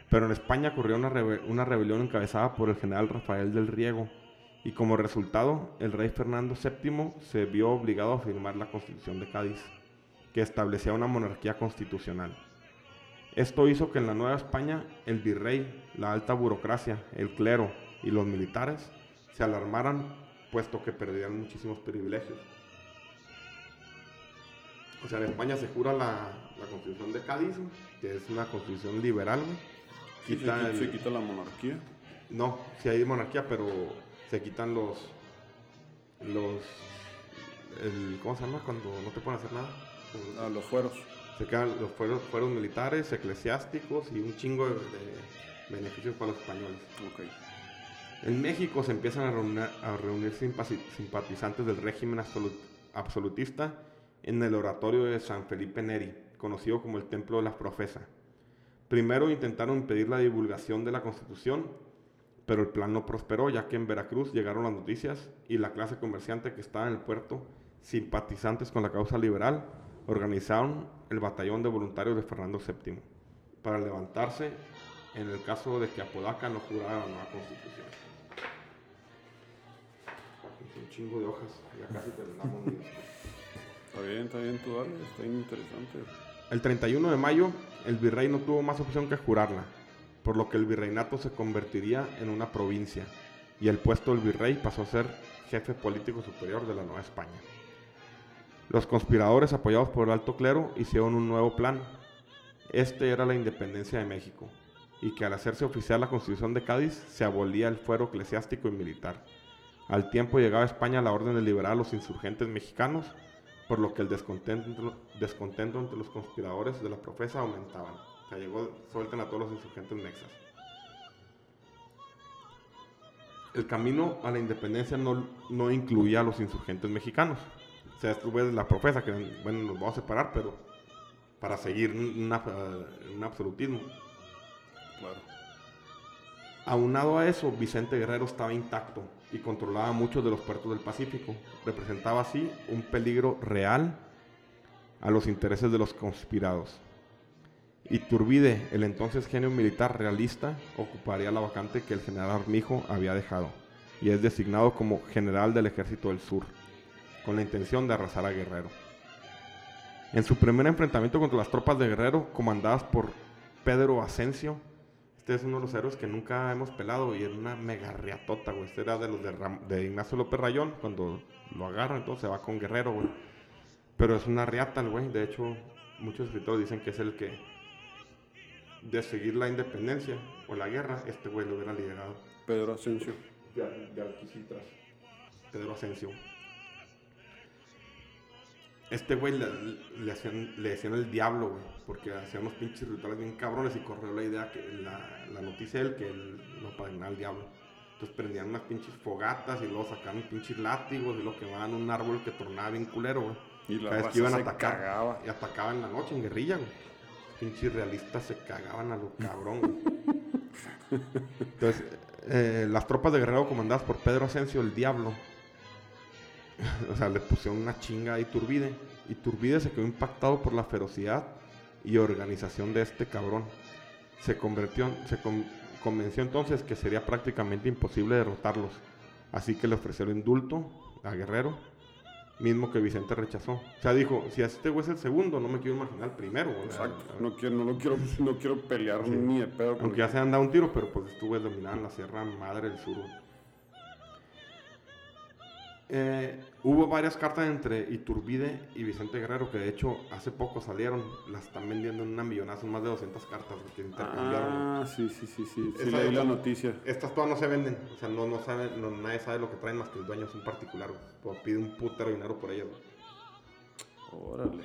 Pero en España ocurrió una, una, rebelión encabezada por el general Rafael del Riego, y como resultado, el rey Fernando VII se vio obligado a firmar la Constitución de Cádiz, que establecía una monarquía constitucional. Esto hizo que en la Nueva España el virrey, la alta burocracia, el clero y los militares se alarmaran, puesto que perdían muchísimos privilegios. O sea, en España se jura la, constitución de Cádiz, que es una constitución liberal, Quita ¿Se, quita la monarquía? No, sí hay monarquía, pero se quitan los. los ¿Cómo se llama? Cuando no te pueden hacer nada. Ah, los fueros. Se quedan los fueros, fueros militares, eclesiásticos y un chingo de, beneficios para los españoles. Okay. En México se empiezan a reunir, a reunir simpatizantes del régimen absolutista en el oratorio de San Felipe Neri, conocido como el Templo de la Profesa. Primero intentaron impedir la divulgación de la Constitución, pero el plan no prosperó, ya que en Veracruz llegaron las noticias y la clase comerciante que estaba en el puerto, simpatizantes con la causa liberal, organizaron el batallón de voluntarios de Fernando VII para levantarse en el caso de que Apodaca no jurara la nueva constitución. Un chingo de hojas, ya casi terminamos. Está bien, está bien, tú dale, está interesante. El 31 de mayo, el virrey no tuvo más opción que jurarla, por lo que el virreinato se convertiría en una provincia y el puesto del virrey pasó a ser jefe político superior de la Nueva España. Los conspiradores apoyados por el alto clero hicieron un nuevo plan. Este era la independencia de México y que al hacerse oficial la constitución de Cádiz se abolía el fuero eclesiástico y militar. Al tiempo llegaba a España la orden de liberar a los insurgentes mexicanos, por lo que el descontento, descontento entre los conspiradores de la profesa aumentaba. Llegó, suelten a todos los insurgentes mexas. El camino a la independencia no, no incluía a los insurgentes mexicanos. O sea, esto de la profesa, que bueno, nos vamos a separar, pero para seguir un absolutismo. Claro. Aunado a eso, Vicente Guerrero estaba intacto y controlaba muchos de los puertos del Pacífico. Representaba así un peligro real a los intereses de los conspirados. Iturbide, el entonces genio militar realista, ocuparía la vacante que el general Armijo había dejado y es designado como general del ejército del sur, con la intención de arrasar a Guerrero. En su primer enfrentamiento contra las tropas de Guerrero, comandadas por Pedro Asensio, este es uno de los héroes que nunca hemos pelado y era una mega riatota, güey. Este era de los de, Ignacio López Rayón, cuando lo agarra, entonces se va con Guerrero, güey. Pero es una riata, güey. De hecho, muchos escritores dicen que es el que, de seguir la independencia o la guerra, este güey lo hubiera liderado. Pedro Asensio. De, de Alquicitras. Pedro Asensio este güey le, hacían, le decían el diablo, güey, porque hacían unos pinches rituales bien cabrones y corrió la idea, que la, noticia de él, que él lo padrinaba el diablo. Entonces prendían unas pinches fogatas y luego sacaban pinches látigos y lo quemaban un árbol que tornaba bien culero, güey. Y la que iban a atacar. Cagaba. Y atacaban en la noche en guerrilla, güey. Pinches realistas se cagaban a lo cabrón. Entonces, eh, las tropas de Guerrero comandadas por Pedro Asensio, el Diablo, <laughs> o sea, le pusieron una chinga a Iturbide. Iturbide se quedó impactado por la ferocidad y organización de este cabrón. Se convirtió, se convenció entonces que sería prácticamente imposible derrotarlos. Así que le ofreció indulto a Guerrero, mismo que Vicente rechazó. O sea, dijo, si este güey es el segundo, no me quiero imaginar el primero. Exacto, no quiero, no, quiero, no quiero pelear ni de pedo. Aunque ya se han dado un tiro, pero pues estuve dominando la Sierra Madre del Sur. Eh, hubo varias cartas entre Iturbide y Vicente Guerrero que de hecho hace poco salieron, las están vendiendo en una millonada, son más de 200 cartas que intercambiaron. Ah, sí, sí, sí, sí, sí leí la noticia. Estas todas no se venden, o sea, no, no saben, nadie sabe lo que traen más que el dueño es un particular, pide un putero dinero por ellas. Órale.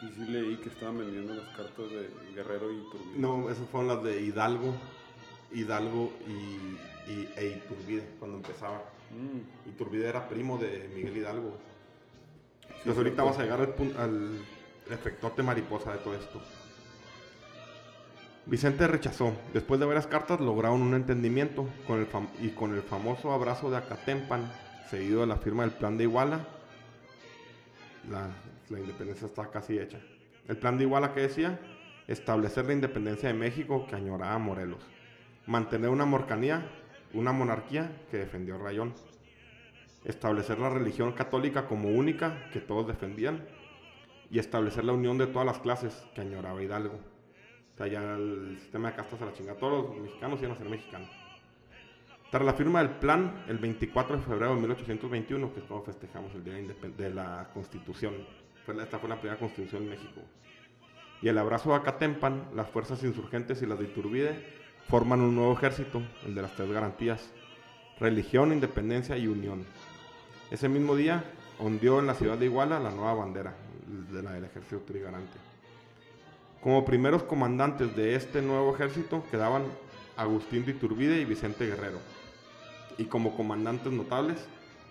Sí, sí leí que estaban vendiendo las cartas de Guerrero y Iturbide. No, esas fueron las de Hidalgo, Hidalgo y, y e Iturbide cuando empezaba. Mm. Iturbide era primo de Miguel Hidalgo. Entonces ahorita vamos a llegar al, al efectote mariposa de todo esto. Vicente rechazó. Después de varias cartas lograron un entendimiento con el y con el famoso abrazo de Acatempan, seguido de la firma del plan de Iguala, la, la independencia está casi hecha. El plan de Iguala que decía, establecer la independencia de México que añoraba Morelos, mantener una morcanía una monarquía que defendió Rayón, establecer la religión católica como única que todos defendían y establecer la unión de todas las clases que añoraba Hidalgo. O sea, ya el sistema de castas a la chinga. Todos los mexicanos iban a ser mexicanos. Tras la firma del plan, el 24 de febrero de 1821, que es cuando festejamos el Día de la Constitución, esta fue la primera constitución en México. Y el abrazo de Acatempan, las fuerzas insurgentes y las de Iturbide forman un nuevo ejército, el de las tres garantías, religión, independencia y unión. Ese mismo día ondeó en la ciudad de Iguala la nueva bandera de la del ejército trigarante. Como primeros comandantes de este nuevo ejército quedaban Agustín de Iturbide y Vicente Guerrero. Y como comandantes notables,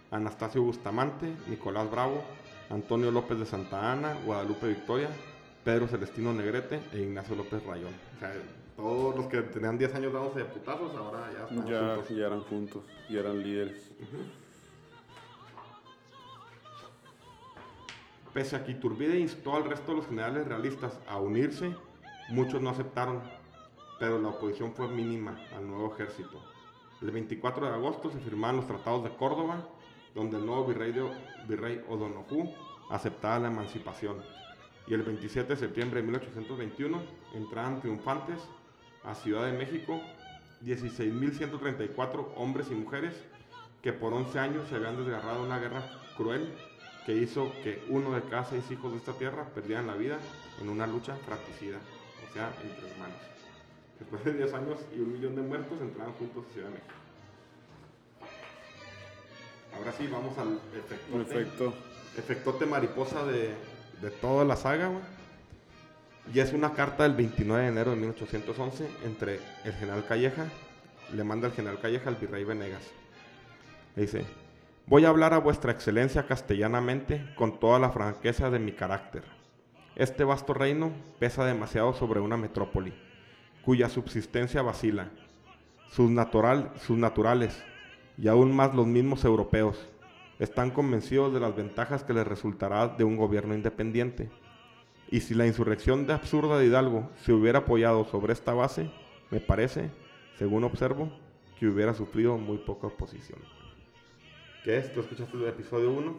Anastasio Bustamante, Nicolás Bravo, Antonio López de Santa Ana, Guadalupe Victoria, Pedro Celestino Negrete e Ignacio López Rayón. Todos los que tenían 10 años dándose de putazos, ahora ya están ya, juntos. Ya eran juntos, ya eran líderes. Pese a que Iturbide instó al resto de los generales realistas a unirse, muchos no aceptaron, pero la oposición fue mínima al nuevo ejército. El 24 de agosto se firmaron los tratados de Córdoba, donde el nuevo virrey, de, virrey O'Donoghue aceptaba la emancipación y el 27 de septiembre de 1821 entraban triunfantes a Ciudad de México 16.134 hombres y mujeres que por 11 años se habían desgarrado de una guerra cruel que hizo que uno de cada seis hijos de esta tierra perdieran la vida en una lucha fratricida, o sea, entre hermanos. Después de 10 años y un millón de muertos entraban juntos a Ciudad de México. Ahora sí, vamos al efectote, Efecto. efectote mariposa de, de toda la saga, güey. Y es una carta del 29 de enero de 1811 entre el general Calleja, le manda el general Calleja al virrey Venegas. Le dice, voy a hablar a vuestra excelencia castellanamente con toda la franqueza de mi carácter. Este vasto reino pesa demasiado sobre una metrópoli, cuya subsistencia vacila. Sus, sus naturales, y aún más los mismos europeos, están convencidos de las ventajas que les resultará de un gobierno independiente. Y si la insurrección de absurda de Hidalgo se hubiera apoyado sobre esta base, me parece, según observo, que hubiera sufrido muy poca oposición. ¿Qué es? ¿Tú escuchaste el episodio 1?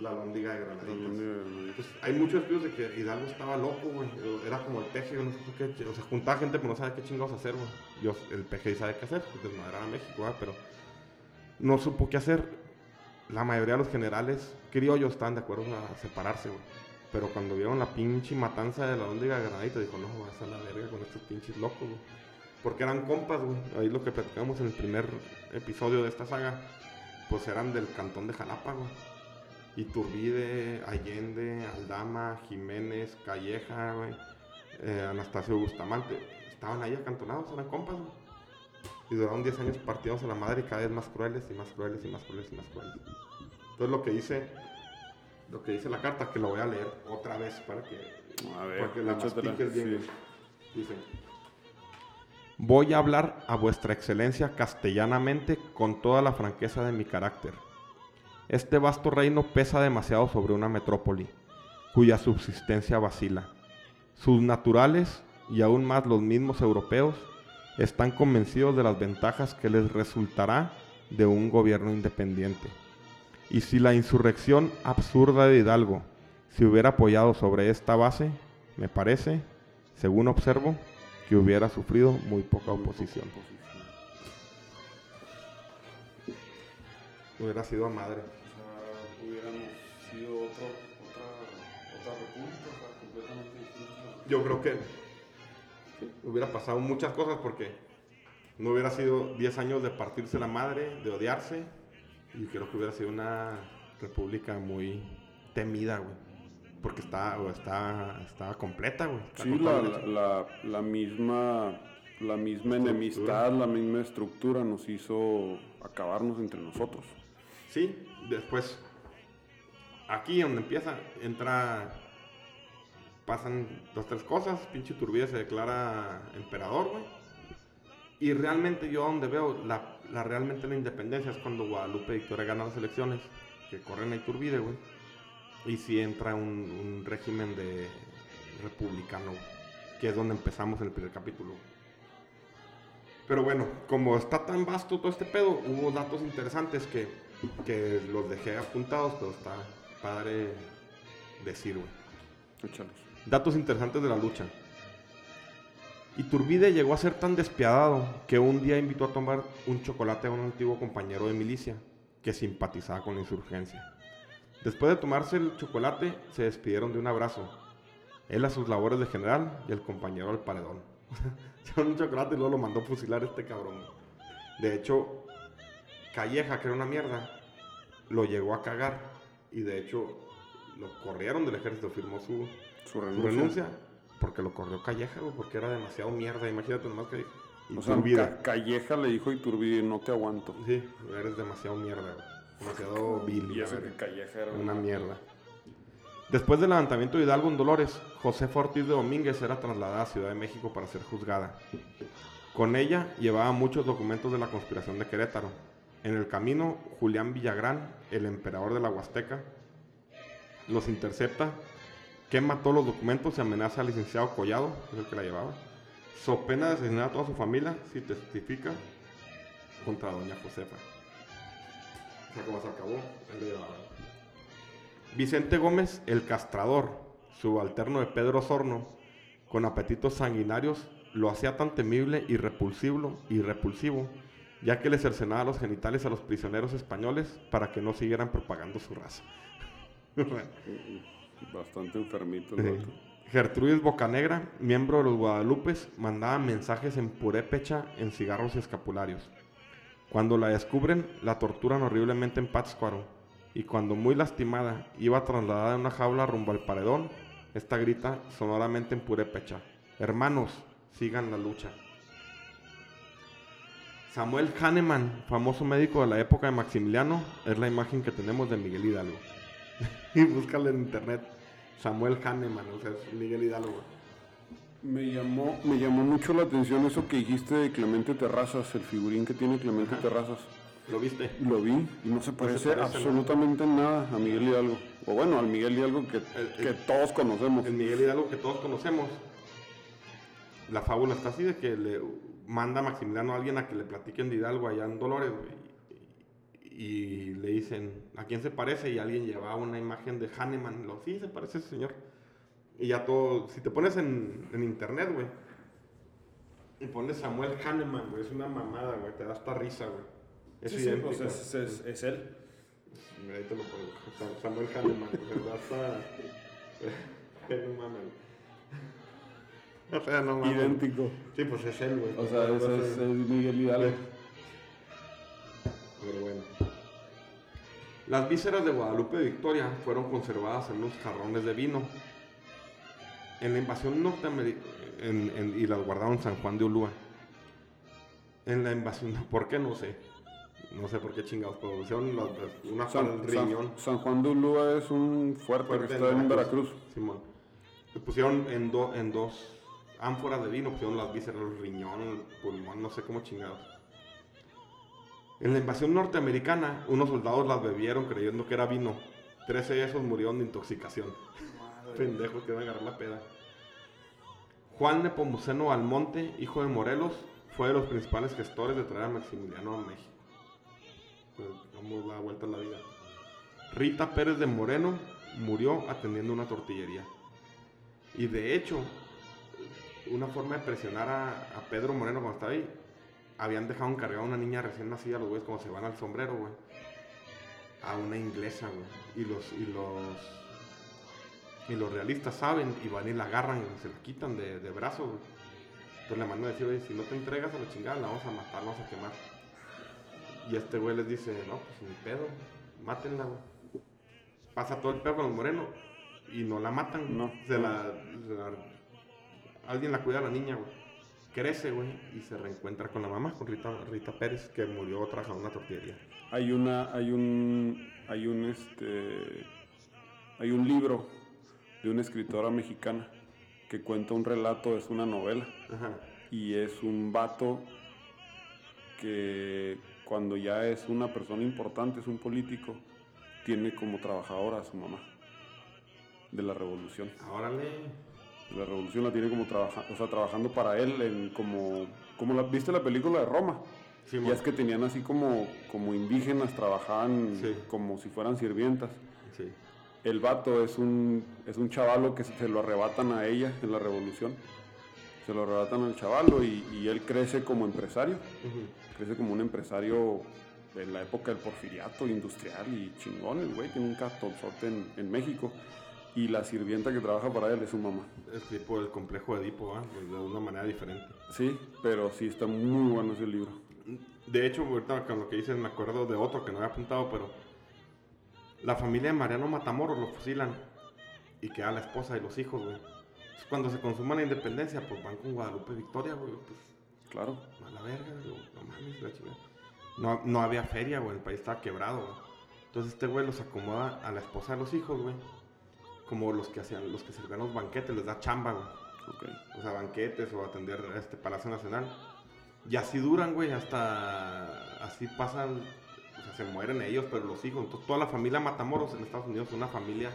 La londiga de granaditas. Pues hay muchos estudios de que Hidalgo estaba loco, güey. Era como el peje, no sé qué. O sea, juntaba gente, pero no sabe qué chingados hacer, güey. Yo, el peje sabe qué hacer, pues desmadrar a México, ¿verdad? Pero no supo qué hacer. La mayoría de los generales criollos estaban de acuerdo a separarse, güey. Pero cuando vieron la pinche matanza de la londiga de granadita, dijo, no, vas a la verga con estos pinches locos, güey. Porque eran compas, güey. Ahí lo que platicamos en el primer episodio de esta saga, pues eran del cantón de Jalapa, güey. Iturbide, Allende, Aldama, Jiménez, Calleja, güey, eh, Anastasio Bustamante. Estaban ahí acantonados, eran compas, güey. Y duraron 10 años partidos a la madre y cada vez más crueles y más crueles y más crueles y más crueles. Entonces lo que dice, lo que dice la carta, que lo voy a leer otra vez para que, A ver, porque la mastiques bien, sí. Dice, voy a hablar a vuestra excelencia castellanamente con toda la franqueza de mi carácter. Este vasto reino pesa demasiado sobre una metrópoli, cuya subsistencia vacila. Sus naturales, y aún más los mismos europeos, están convencidos de las ventajas que les resultará de un gobierno independiente. Y si la insurrección absurda de Hidalgo se hubiera apoyado sobre esta base, me parece, según observo, que hubiera sufrido muy poca oposición. Hubiera sido a madre. O sea, hubiéramos sido otro, otra, otra república, o sea, completamente distinta. Yo creo que hubiera pasado muchas cosas porque no hubiera sido 10 años de partirse la madre, de odiarse, y creo que hubiera sido una república muy temida, güey. Porque está, está, está completa, güey. Está Sí, la, la misma, la misma enemistad, la misma estructura nos hizo acabarnos entre nosotros. Sí, después, aquí donde empieza, entra, pasan dos, tres cosas, pinche Turbide se declara emperador, güey. Y realmente yo donde veo la, la realmente la independencia es cuando Guadalupe Victoria gana las elecciones, que corren a Iturbide, güey. Y sí entra un, un régimen de republicano, que es donde empezamos en el primer capítulo. Pero bueno, como está tan vasto todo este pedo, hubo datos interesantes que, que los dejé apuntados, pero está padre decir, güey. Datos interesantes de la lucha. Iturbide llegó a ser tan despiadado que un día invitó a tomar un chocolate a un antiguo compañero de milicia que simpatizaba con la insurgencia. Después de tomarse el chocolate, se despidieron de un abrazo. Él a sus labores de general y el compañero al paredón. <laughs> Llevaron un chocolate y luego lo mandó fusilar este cabrón. De hecho, Calleja, que era una mierda, lo llegó a cagar. Y de hecho, lo corrieron del ejército, firmó su, Su su renuncia. Porque lo corrió Calleja, güey, porque era demasiado mierda. Imagínate nomás que O sea, Iturbide. Ca- Calleja le dijo Iturbide, no te aguanto. Sí, eres demasiado mierda, güey. Demasiado vil. Y la eso verga. que Calleja era Una mierda. Después del levantamiento de Hidalgo en Dolores, José Ortiz de Domínguez era trasladada a Ciudad de México para ser juzgada. Con ella llevaba muchos documentos de la conspiración de Querétaro. En el camino, Julián Villagrán, el emperador de la Huasteca, los intercepta, quema todos los documentos y amenaza al licenciado Collado, que es el que la llevaba. So pena de asesinar a toda su familia si testifica contra doña Josefa. O sea, como se acabó, él llevaba. Vicente Gómez, el castrador, subalterno de Pedro Sorno, con apetitos sanguinarios, lo hacía tan temible y repulsivo, y repulsivo, ya que le cercenaba los genitales a los prisioneros españoles para que no siguieran propagando su raza. <laughs> Bastante enfermito. el. Gertrudis Bocanegra, miembro de los Guadalupes, mandaba mensajes en purépecha en cigarros y escapularios. Cuando la descubren, la torturan horriblemente en Pátzcuaro. Y cuando muy lastimada iba trasladada en una jaula rumbo al paredón, esta grita sonoramente en purépecha: Hermanos, sigan la lucha. Samuel Hahnemann, famoso médico de la época de Maximiliano, es la imagen que tenemos de Miguel Hidalgo. <laughs> y búscale en internet. Samuel Hahnemann, o sea, es Miguel Hidalgo. Me llamó, me llamó mucho la atención eso que dijiste de Clemente Terrazas, el figurín que tiene Clemente Terrazas. ¿Lo viste? Lo vi y no se parece, absolutamente nada a Miguel Hidalgo. O bueno, al Miguel Hidalgo que, que todos conocemos. El Miguel Hidalgo que todos conocemos. La fábula está así de que le manda Maximiliano a alguien a que le platiquen de Hidalgo allá en Dolores, güey. Y le dicen, ¿a quién se parece? Y alguien llevaba una imagen de Hahnemann. Lo, sí, se parece ese señor. Y ya todo, si te pones en, en internet, güey, y pones Samuel Hahnemann, güey, es una mamada, güey, te da hasta risa, güey. Es Sí, sí, idéntico. pues es, es- es él. Mira, ahí te lo pongo. Sa- Samuel Hahnemann, güey, da hasta... <laughs> no mames. <laughs> O sea, no mames. Idéntico. Sí, pues es él, güey. O sea, ese sé. es, es Miguel Hidalgo. Pero bueno. Las vísceras de Guadalupe Victoria fueron conservadas en unos jarrones de vino. En la invasión norteamericana y las guardaron en San Juan de Ulúa. En la invasión, <laughs> ¿por qué? No sé. No sé por qué chingados, pero hicieron una San, riñón. San- San Juan de Ulúa es un fuerte, fuerte que está en Veracruz. Simón. Le pusieron en, do- en dos ánforas de vino, pusieron las vísceras, el riñón, el pulmón, no sé cómo chingados. En la invasión norteamericana, unos soldados las bebieron creyendo que era vino. Trece de esos murieron de intoxicación. Pendejos que van a agarrar la peda. Juan Nepomuceno Almonte, hijo de Morelos, fue de los principales gestores de traer a Maximiliano a México. Pues, Damos la vuelta a la vida. Rita Pérez de Moreno murió atendiendo una tortillería. Y de hecho, una forma de presionar a, a Pedro Moreno cuando estaba ahí, habían dejado encargada a una niña recién nacida, los güeyes como se van al sombrero, güey. A una inglesa, güey. Y los, y los, y los realistas saben y van y la agarran y se la quitan de, de brazos, güey. Entonces le mandan a decir, oye, si no te entregas a la chingada, la vamos a matar, la vamos a quemar. Y este güey les dice, no, pues ni pedo, mátenla, güey. Pasa todo el pedo con los morenos y no la matan. No. Se la, se la- alguien la cuida a la niña, güey. Crece, güey, y se reencuentra con la mamá, con Rita, Rita Pérez, que murió trabajando en una tortillería. Hay una, hay un, hay un este, hay un libro de una escritora mexicana que cuenta un relato, es una novela, Ajá. y es un vato que cuando ya es una persona importante, es un político, tiene como trabajadora a su mamá de la revolución. Órale. La revolución la tiene como trabaja, o sea, trabajando para él en como, como la, ¿viste la película de Roma? Sí, Ya es que tenían así como, como indígenas, trabajaban Sí. como si fueran sirvientas. Sí. El vato es un, es un chavalo que se, se lo arrebatan a ella en la revolución. Se lo arrebatan al chavalo y, y él crece como empresario. Crece como un empresario de la época del porfiriato, industrial y chingón. El güey tiene un cartonzote en, en México. Y la sirvienta que trabaja para él es su mamá. Es tipo el complejo de Edipo. Pues de una manera diferente. Sí, pero sí está muy bueno ese libro. De hecho, ahorita con lo que dices me acuerdo de otro que no había apuntado, pero la familia de Mariano Matamoros lo fusilan y queda la esposa y los hijos, güey. Cuando se consuma la independencia, pues van con Guadalupe Victoria, güey. Pues Claro. a la verga, güey, no mames, la chingada. No, no había feria, güey, el país estaba quebrado, güey. Entonces este güey los acomoda a la esposa de los hijos, güey. Como los que hacían, los que servían los banquetes, les da chamba, güey. Ok. O sea, banquetes o atender este Palacio Nacional. Y así duran, güey, hasta así pasan, o sea, se mueren ellos, pero los hijos. Entonces, toda la familia Matamoros en Estados Unidos, una familia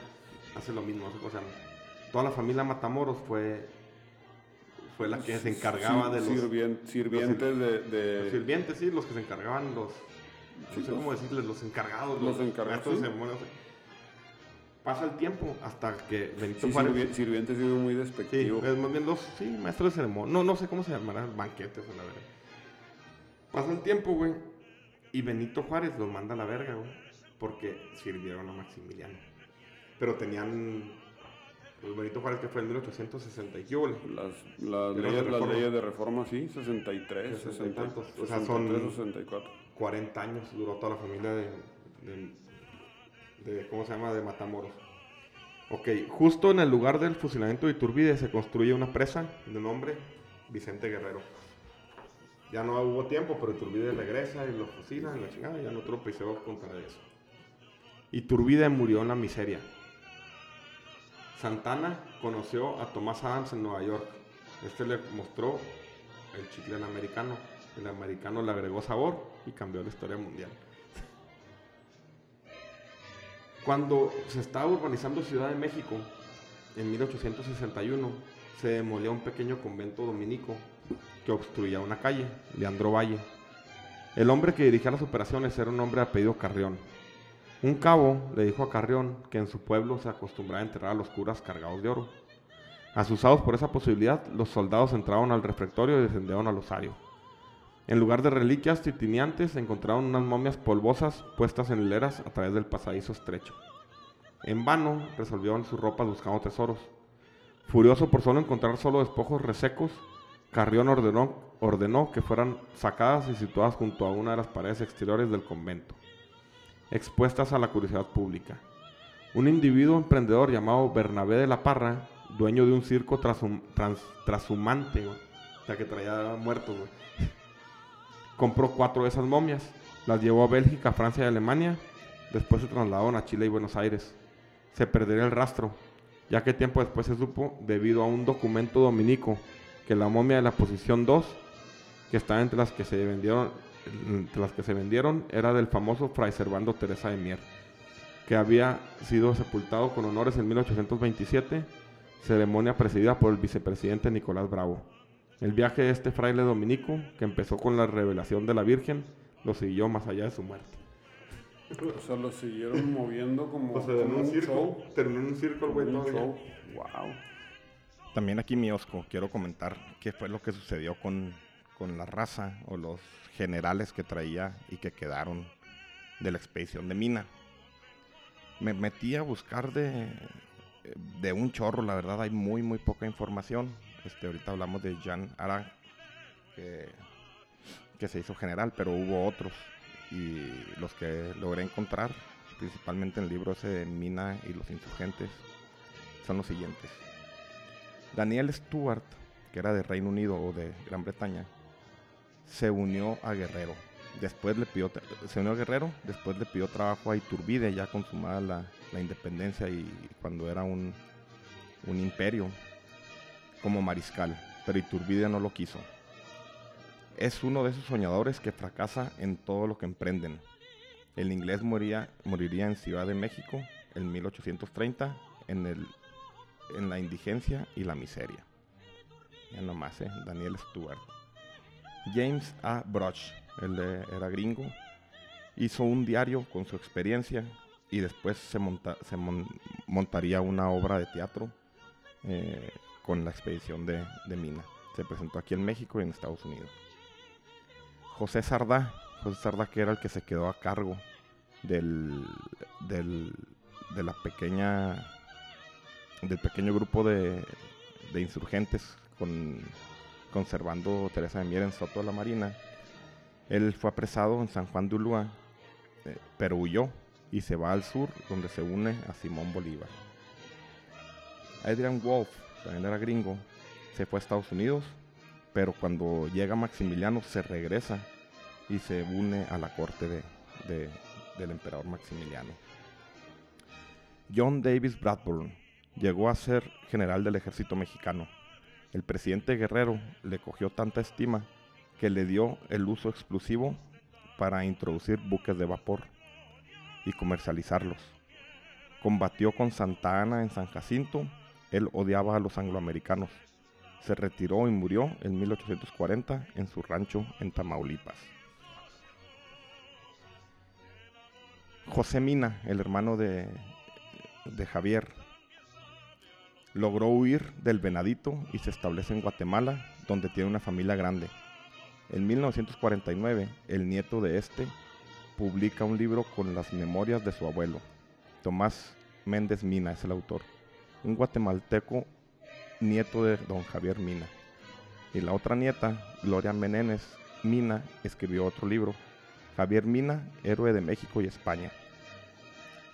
hace lo mismo, no sé cómo se llama. Toda la familia Matamoros fue fue la que se encargaba de los, sirvien- sirvientes de, los sirvientes, sí, los que se encargaban, los, Sí, no sé los- cómo decirles, los encargados, los encargados, maestros sí. Pasa el tiempo hasta que Benito Sí, Juárez... sirvi- sirviente sí muy Sí, despectivo. es más bien los, sí, maestros de ceremonia. No, no sé cómo se llamarán, banquetes o la verga. Pasa el tiempo, güey. Y Benito Juárez los manda a la verga, güey. Porque sirvieron a Maximiliano. Pero tenían. Pues Benito Juárez, que fue en 1860 y Las, las, leyes, de las reforma. leyes de reforma, sí, 63, 60 y 60, tantos. O sea, 63, son- 64. 40 años duró toda la familia de, de, ¿cómo se llama? De Matamoros. Ok, justo en el lugar del fusilamiento de Iturbide se construye una presa de nombre Vicente Guerrero. Ya no hubo tiempo, pero Iturbide regresa y lo fusilan y la chingada, ya episodio contaré de eso. Iturbide murió en la miseria. Santana conoció a Tomás Adams en Nueva York. Este le mostró el chicle americano. El americano le agregó sabor y cambió la historia mundial. Cuando se estaba urbanizando Ciudad de México, en 1861, se demolió un pequeño convento dominico que obstruía una calle, Leandro Valle. El hombre que dirigía las operaciones era un hombre apellido Carrión. Un cabo le dijo a Carrión que en su pueblo se acostumbraba a enterrar a los curas cargados de oro. Asusados por esa posibilidad, los soldados entraron al refectorio y descendieron al osario. En lugar de reliquias titiniantes, encontraron unas momias polvosas puestas en hileras a través del pasadizo estrecho. En vano resolvieron sus ropas buscando tesoros. Furioso por solo encontrar solo despojos resecos, Carrión ordenó, que fueran sacadas y situadas junto a una de las paredes exteriores del convento, expuestas a la curiosidad pública. Un individuo emprendedor llamado Bernabé de la Parra, dueño de un circo trasum- trans- o sea que traía muertos, güey, compró cuatro de esas momias, las llevó a Bélgica, Francia y Alemania, después se trasladaron a Chile y Buenos Aires. Se perdería el rastro, ya que tiempo después se supo, debido a un documento dominico, que la momia de la posición 2, que estaba entre las que se vendieron, entre las que se vendieron, era del famoso Fray Servando Teresa de Mier, que había sido sepultado con honores en 1827, ceremonia presidida por el vicepresidente Nicolás Bravo. El viaje de este fraile dominico, que empezó con la revelación de la Virgen, lo siguió más allá de su muerte. O sea, lo siguieron moviendo como, O sea, en un un circo, show. terminó en un circo el güey. Wow. También aquí, Miosco, quiero comentar qué fue lo que sucedió con, con la raza o los generales que traía y que quedaron de la expedición de Mina. Me metí a buscar de, de un chorro, la verdad hay muy, muy poca información. Este, ahorita hablamos de Jean Ara, que, se hizo general, pero hubo otros. Y los que logré encontrar, principalmente en el libro ese de Mina y los insurgentes, son los siguientes. Daniel Stewart, que era de Reino Unido o de Gran Bretaña, se unió a Guerrero. Después le pidió, se unió a Guerrero, después le pidió trabajo a Iturbide, ya consumada la, la independencia y cuando era un, un imperio, como mariscal, pero Iturbide no lo quiso. Es uno de esos soñadores que fracasa en todo lo que emprenden. El inglés moría, moriría en Ciudad de México en 1830 en, el, en la indigencia y la miseria. Ya nomás, ¿eh? Daniel Stewart. James A. Broch, él era gringo, hizo un diario con su experiencia y después se, monta- se mon- montaría una obra de teatro eh, con la expedición de, de Mina. Se presentó aquí en México y en Estados Unidos. José Sardá, José Sardá que era el que se quedó a cargo del, del- de la pequeña del pequeño grupo de, de insurgentes con, conservando Teresa de Mier en Soto de la Marina. Él fue apresado en San Juan de Ulúa, eh, pero huyó y se va al sur donde se une a Simón Bolívar. Adrian Wolf, también era gringo, se fue a Estados Unidos, pero cuando llega Maximiliano se regresa y se une a la corte de- de- del emperador Maximiliano. John Davis Bradburn llegó a ser general del ejército mexicano. El presidente Guerrero le cogió tanta estima que le dio el uso exclusivo para introducir buques de vapor y comercializarlos. Combatió con Santa Ana en San Jacinto, él odiaba a los angloamericanos. Se retiró y murió en 1840 en su rancho en Tamaulipas. José Mina, el hermano de, de Javier. Logró huir del Venadito y se establece en Guatemala, donde tiene una familia grande. En 1949, el nieto de este publica un libro con las memorias de su abuelo. Tomás Méndez Mina es el autor, un guatemalteco nieto de don Javier Mina. Y la otra nieta, Gloria Menéndez Mina, escribió otro libro, Javier Mina, héroe de México y España.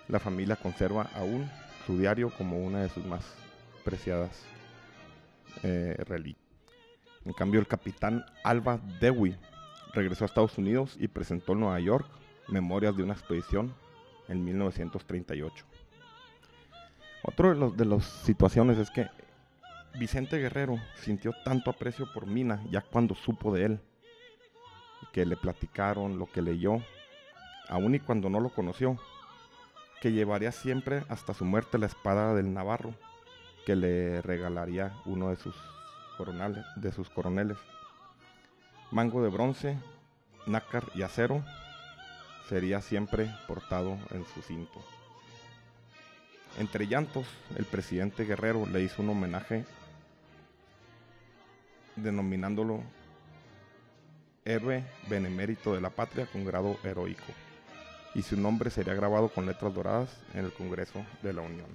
La familia conserva aún su diario como una de sus más preciadas eh, reliquias. En cambio, el capitán Alba Dewey regresó a Estados Unidos y presentó en Nueva York Memorias de una expedición en 1938. Otro de, los, de las situaciones es que Vicente Guerrero sintió tanto aprecio por Mina ya cuando supo de él, que le platicaron, lo que leyó, aun y cuando no lo conoció, que llevaría siempre hasta su muerte la espada del Navarro, que le regalaría uno de sus, coronales, de sus coroneles. Mango de bronce, nácar y acero sería siempre portado en su cinto. Entre llantos, el presidente Guerrero le hizo un homenaje denominándolo héroe benemérito de la patria con grado heroico, y su nombre sería grabado con letras doradas en el Congreso de la Unión.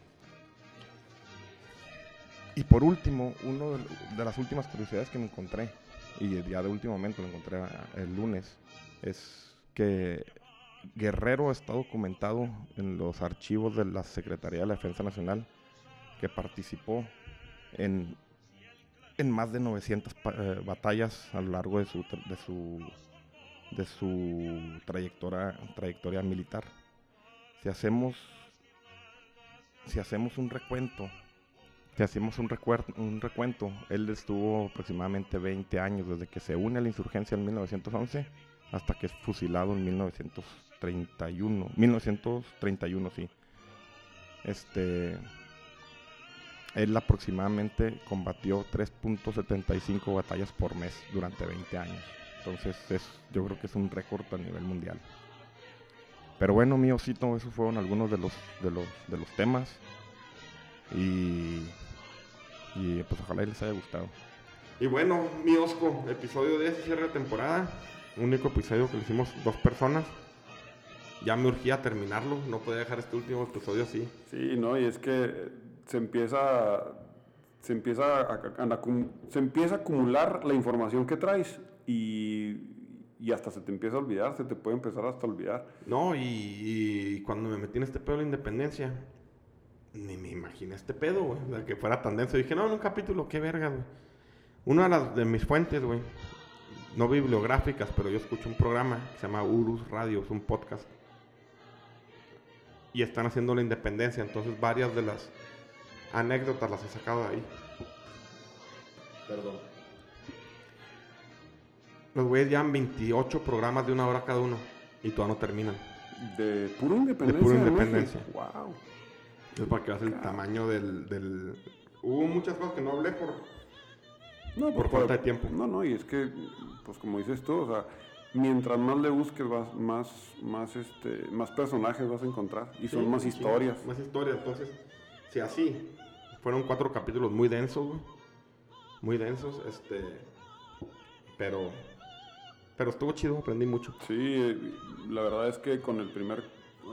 Y por último, una de las últimas curiosidades que me encontré, y ya de último momento lo encontré el lunes, es que Guerrero está documentado en los archivos de la Secretaría de la Defensa Nacional que participó en, en más de 900 eh, batallas a lo largo de su, de su, de su trayectoria, trayectoria militar. Si hacemos, si hacemos un recuento, si hacemos un, un recuento, él estuvo aproximadamente 20 años desde que se une a la insurgencia en 1911 hasta que es fusilado en 1931, 1931 sí. Este, él aproximadamente combatió 3.75 batallas por mes durante 20 años. Entonces es, yo creo que es un récord a nivel mundial. Pero bueno, mi osito, esos fueron algunos de los, de los, de los temas. Y, y pues ojalá les haya gustado. Y bueno, mi Osco, episodio de cierre de temporada único episodio que lo hicimos dos personas. Ya me urgía terminarlo, no podía dejar este último episodio así. Sí, no, y es que se empieza, se empieza a, se empieza a acumular la información que traes y, y, hasta se te empieza a olvidar, se te puede empezar hasta a olvidar. No, y, cuando me metí en este pedo de la independencia, ni me imaginé este pedo, güey, que fuera tan denso. Dije, no, en un capítulo, qué verga, güey. Una de, las, de mis fuentes, güey, no bibliográficas, pero yo escucho un programa que se llama Urus Radio, es un podcast. Y están haciendo la independencia, entonces varias de las anécdotas las he sacado de ahí. Perdón. Los güeyes llevan 28 programas de una hora cada uno y todavía no terminan. De pura independencia. De pura independencia. Wow. Es para que veas el tamaño del, del... Hubo muchas cosas que no hablé por no, por, falta de tiempo. No, no, y es que, pues como dices tú, o sea, mientras más le busques, vas, más, más, este, más personajes vas a encontrar y son más historias. más historias, entonces, si así, fueron cuatro capítulos muy densos, muy densos, este, pero, pero estuvo chido, aprendí mucho. Sí, la verdad es que con el primer,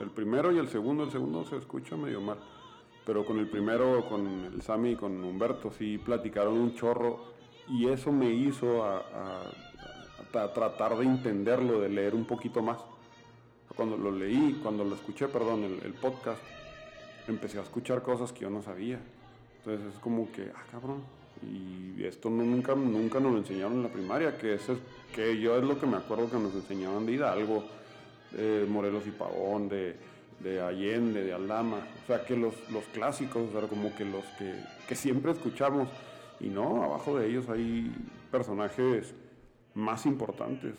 el primero y el segundo, el segundo se escucha medio mal, pero con el primero, con el Sami y con Humberto, sí platicaron un chorro y eso me hizo a, tratar de entenderlo, de leer un poquito más. Cuando lo leí, cuando lo escuché, perdón, el, podcast, empecé a escuchar cosas que yo no sabía. Entonces es como que, ah, cabrón, y esto nunca, nunca nos lo enseñaron en la primaria, que, eso es, que yo es lo que me acuerdo que nos enseñaban de Hidalgo, de Morelos y Pavón, de, de Allende, de Aldama, o sea, que los, los clásicos, o sea, como que los que, que siempre escuchamos, y no, abajo de ellos hay personajes más importantes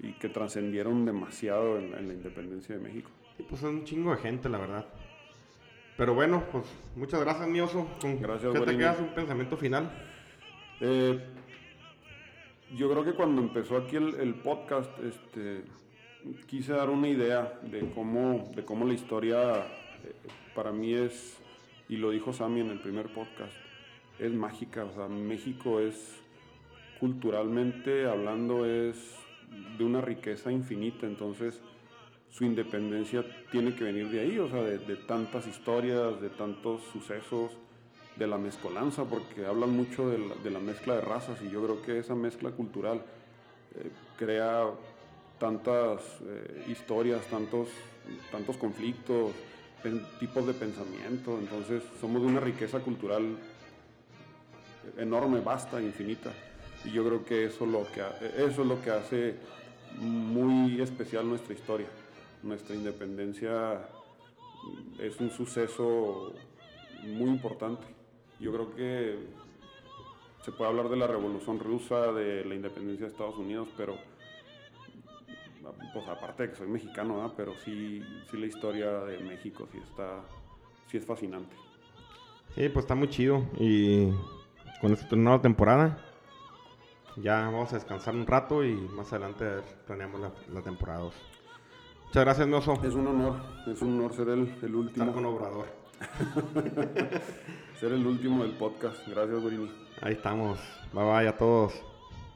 y que trascendieron demasiado en, la independencia de México. Y pues es un chingo de gente, la verdad. Pero bueno, pues muchas gracias, mi oso. Gracias, ¿Qué te quedas un pensamiento final? Eh, yo creo que cuando empezó aquí el, podcast, este, quise dar una idea de cómo, de cómo la historia eh, para mí es, y lo dijo Sammy en el primer podcast, es mágica. O sea, México es, culturalmente hablando, es de una riqueza infinita. Entonces, su independencia tiene que venir de ahí, o sea, de, tantas historias, de tantos sucesos, de la mezcolanza, porque hablan mucho de la, mezcla de razas y yo creo que esa mezcla cultural eh, crea tantas eh, historias, tantos, tantos conflictos, tipos de pensamiento, entonces somos de una riqueza cultural enorme, vasta, infinita. Y yo creo que eso, lo que eso es lo que hace muy especial nuestra historia. Nuestra independencia es un suceso muy importante. Yo creo que se puede hablar de la revolución rusa, de la independencia de Estados Unidos, pero pues aparte de que soy mexicano, pero sí, sí la historia de México sí está, sí es fascinante. Sí, pues está muy chido y con esta nueva temporada ya vamos a descansar un rato y más adelante planeamos la, temporada 2. Muchas gracias, Noso. Es un honor, es un honor ser el, el último. Estar con Obrador. <laughs> ser el último del podcast. Gracias, Brini. Ahí estamos. Bye bye a todos.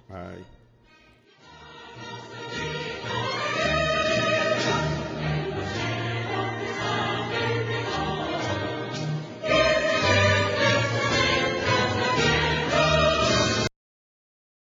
Bye.